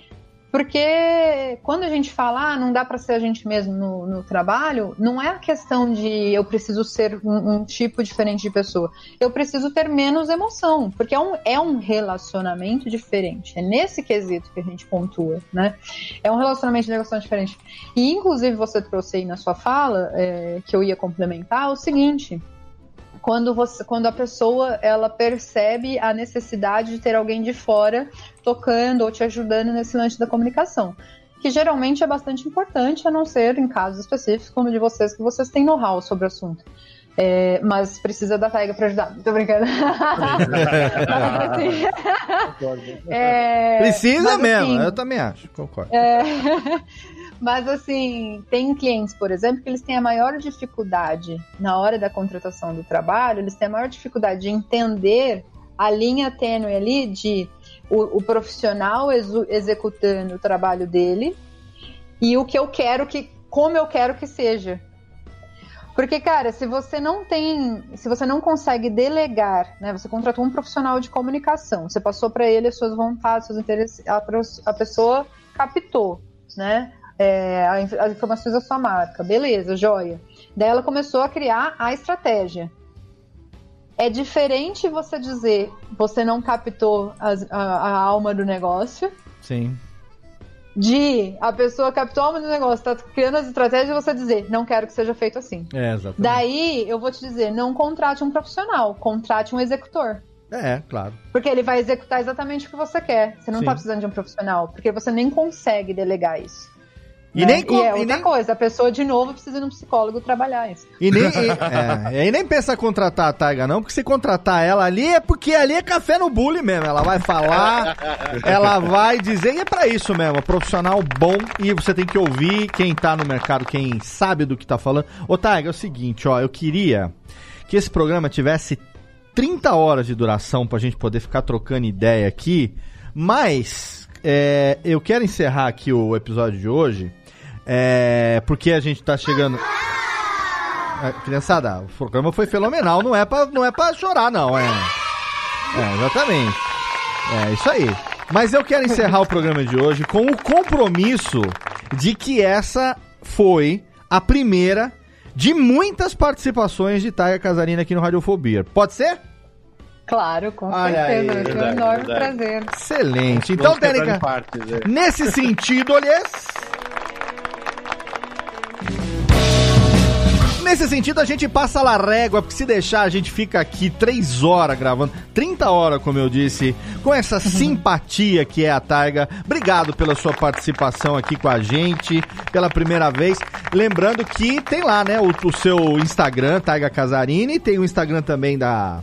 Porque quando a gente fala, ah, não dá para ser a gente mesmo no, no, trabalho, não é a questão de eu preciso ser um, um, tipo diferente de pessoa. Eu preciso ter menos emoção, porque é um, é um relacionamento diferente. É nesse quesito que a gente pontua, né? É um relacionamento de negociação diferente. E, inclusive, você trouxe aí na sua fala, é, que eu ia complementar, o seguinte quando, você, quando a pessoa ela percebe a necessidade de ter alguém de fora tocando ou te ajudando nesse lance da comunicação. Que geralmente é bastante importante, a não ser em casos específicos como de vocês, que vocês têm know-how sobre o assunto. É, mas precisa da Taiga para ajudar. Tô brincando. <laughs> é, precisa <laughs> mas, mesmo, assim, eu também acho, concordo. É, mas assim, tem clientes, por exemplo, que eles têm a maior dificuldade na hora da contratação do trabalho, eles têm a maior dificuldade de entender a linha tênue ali de o, o profissional executando o trabalho dele e o que eu quero que, como eu quero que seja. Porque, cara, se você não tem, se você não consegue delegar, né? Você contratou um profissional de comunicação, você passou para ele as suas vontades, seus interesses, a, a pessoa captou, né? É, as informações da sua marca. Beleza, joia. Daí ela começou a criar a estratégia. É diferente você dizer você não captou a, a, a alma do negócio. Sim. De a pessoa captou a alma do negócio, está criando as estratégias e você dizer, não quero que seja feito assim. É, exatamente. Daí eu vou te dizer, não contrate um profissional, contrate um executor. É, claro. Porque ele vai executar exatamente o que você quer. Você não está precisando de um profissional, porque você nem consegue delegar isso. E, nem, e é outra nem... coisa, a pessoa de novo precisa de um psicólogo trabalhar isso. E nem, <laughs> e, é, e nem pensa contratar a Taiga, não, porque se contratar ela ali é porque ali é café no bullying mesmo. Ela vai falar, <laughs> ela vai dizer, e é pra isso mesmo, profissional bom, e você tem que ouvir quem tá no mercado, quem sabe do que tá falando. Ô Taiga, é o seguinte, ó, eu queria que esse programa tivesse 30 horas de duração pra gente poder ficar trocando ideia aqui, mas é, eu quero encerrar aqui o episódio de hoje é, porque a gente tá chegando. É, criançada, o programa foi fenomenal, não é pra, não é pra chorar, não, é. É, exatamente. É isso aí. Mas eu quero encerrar o programa de hoje com o compromisso de que essa foi a primeira de muitas participações de Taia Casarina aqui no Radiofobia. Pode ser? Claro, com Olha certeza. Aí, foi um enorme verdade. prazer. Excelente. Então, Tênica, é. nesse sentido, olhês. Nesse sentido, a gente passa a régua, porque se deixar, a gente fica aqui três horas gravando, 30 horas, como eu disse, com essa uhum. simpatia que é a Taiga. Obrigado pela sua participação aqui com a gente, pela primeira vez. Lembrando que tem lá, né, o, o seu Instagram, Taiga Casarini, tem o Instagram também da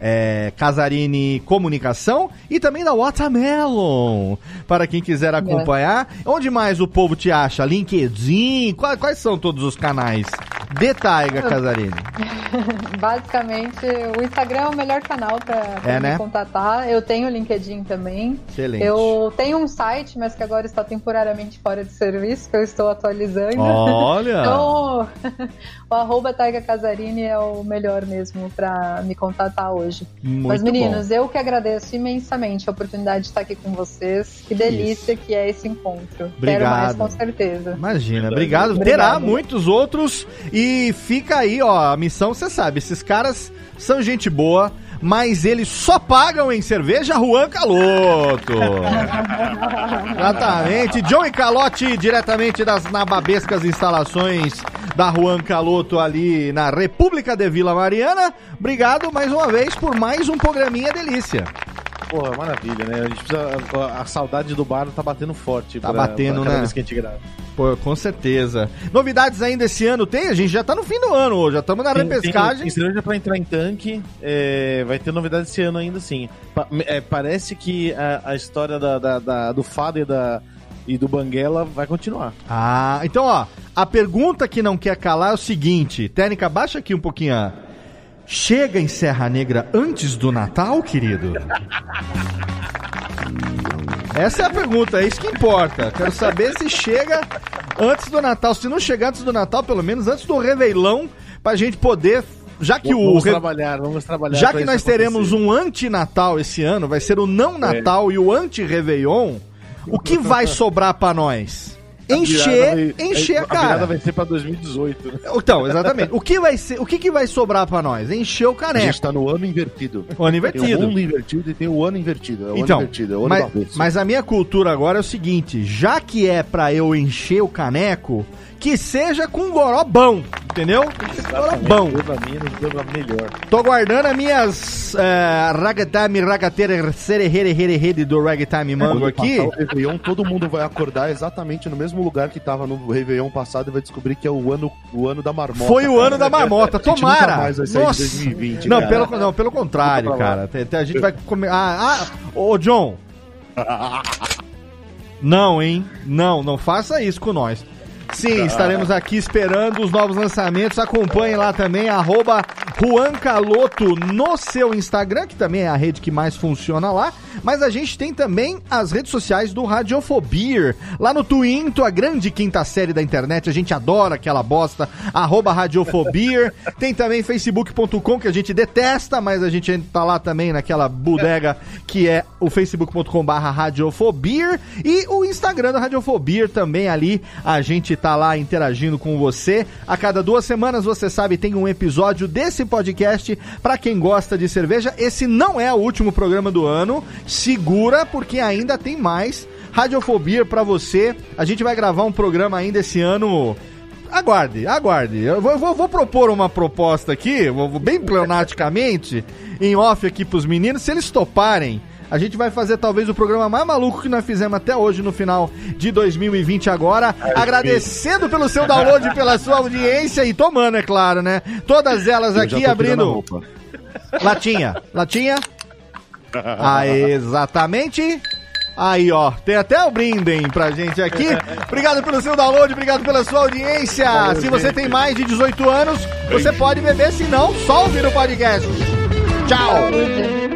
é, Casarini Comunicação e também da Watermelon, para quem quiser acompanhar. É. Onde mais o povo te acha? LinkedIn? Quais, quais são todos os canais de Taiga Casarini? <laughs> Basicamente, o Instagram é o melhor canal para é, me né? contatar. Eu tenho o LinkedIn também. Excelente. Eu tenho um site, mas que agora está temporariamente fora de serviço, que eu estou atualizando. Olha! <laughs> então, <laughs> o arroba Taiga Casarini é o melhor mesmo para me contatar hoje. Muito Mas, meninos, bom. eu que agradeço imensamente a oportunidade de estar aqui com vocês. Que delícia Isso. que é esse encontro. Obrigado. Quero mais, com certeza. Imagina, obrigado. obrigado. Terá muitos outros. E fica aí, ó, a missão, você sabe, esses caras são gente boa, mas eles só pagam em cerveja Juan Caloto. Exatamente. Johnny Calote, diretamente das nababescas instalações da Juan Caloto ali na República de Vila Mariana. Obrigado mais uma vez por mais um programinha delícia. Porra, maravilha, né? A gente precisa. A, a saudade do bar tá batendo forte. Tá batendo, cada né? vez que a gente grava. Pô, com certeza. Novidades ainda esse ano tem? A gente já tá no fim do ano, já estamos na Tem- repescagem. Tem cerveja pra entrar em tanque. é, vai ter novidade esse ano ainda sim. Pa- é, parece que a, a história da, da- da- do Fado e, da, e do Banguela vai continuar. Ah, então ó, a pergunta que não quer calar é o seguinte, Técnica, baixa aqui um pouquinho. a- Chega em Serra Negra antes do Natal, querido? Essa é a pergunta, é isso que importa. Quero saber se chega antes do Natal. Se não chegar antes do Natal, pelo menos antes do Reveilão, pra gente poder. Já que o. vamos trabalhar, vamos trabalhar. Já que nós teremos acontecer. um anti-Natal esse ano, vai ser o não Natal e o anti-Réveillon, o que vai sobrar pra nós? Encher, vai- encher a A virada cara. vai ser pra 2018. né? Então, exatamente. O que vai ser, o que, que vai sobrar pra nós? Encher o A caneco. gente tá no ano invertido. O ano Tem o invertido. mundo invertido e tem o ano invertido. É o Então, ano invertido, é o ano mas, mas a minha cultura agora é o seguinte: já que é pra eu encher o caneco, que seja com goró bom, entendeu? Goró bom. Melhor. Tô guardando as minhas é, ragtime, ragateira, serererererere do ragtime mango Quando aqui. o Réveillon, todo mundo vai acordar exatamente no mesmo lugar que tava no Réveillon passado e vai descobrir que é o ano, o ano da marmota. Foi o ano da marmota, <laughs> tomara. mais vai sair de Nossa. 2020, Não, cara. pelo, não, pelo contrário, cara. A gente vai comer. Ah, ah, ô John. <laughs> Não, hein? Não, não faça isso com nós. Sim, estaremos aqui esperando os novos lançamentos. Acompanhe lá também, arroba Juan Caloto no seu Instagram, que também é a rede que mais funciona lá. Mas a gente tem também as redes sociais do Radiofobia. Lá no Twinto, a grande quinta série da internet. A gente adora aquela bosta. Arroba Radiofobia. <laughs> Tem também facebook.com, que a gente detesta, mas a gente tá lá também naquela bodega que é o facebook.com barra Radiofobia. E o Instagram da Radiofobia também ali. A gente tá lá interagindo com você. A cada duas semanas, você sabe, tem um episódio desse podcast para quem gosta de cerveja. Esse não é o último programa do ano. Segura, porque ainda tem mais Radiofobia pra você. A gente vai gravar um programa ainda esse ano. Aguarde, aguarde. Eu vou, vou- vou propor uma proposta aqui, vou bem pleonaticamente, em off aqui pros meninos. Se eles toparem, a gente vai fazer talvez o programa mais maluco que nós fizemos até hoje no final de 2020 agora. agradecendo pelo seu download, pela sua audiência e tomando, é claro, né? Todas elas Eu aqui abrindo. Latinha, latinha. Ah, exatamente. Aí, ó, tem até o brindem pra gente aqui. Obrigado pelo seu download, obrigado pela sua audiência. Se você tem mais de 18 anos, você pode beber, se não, só ouvir o podcast. Tchau.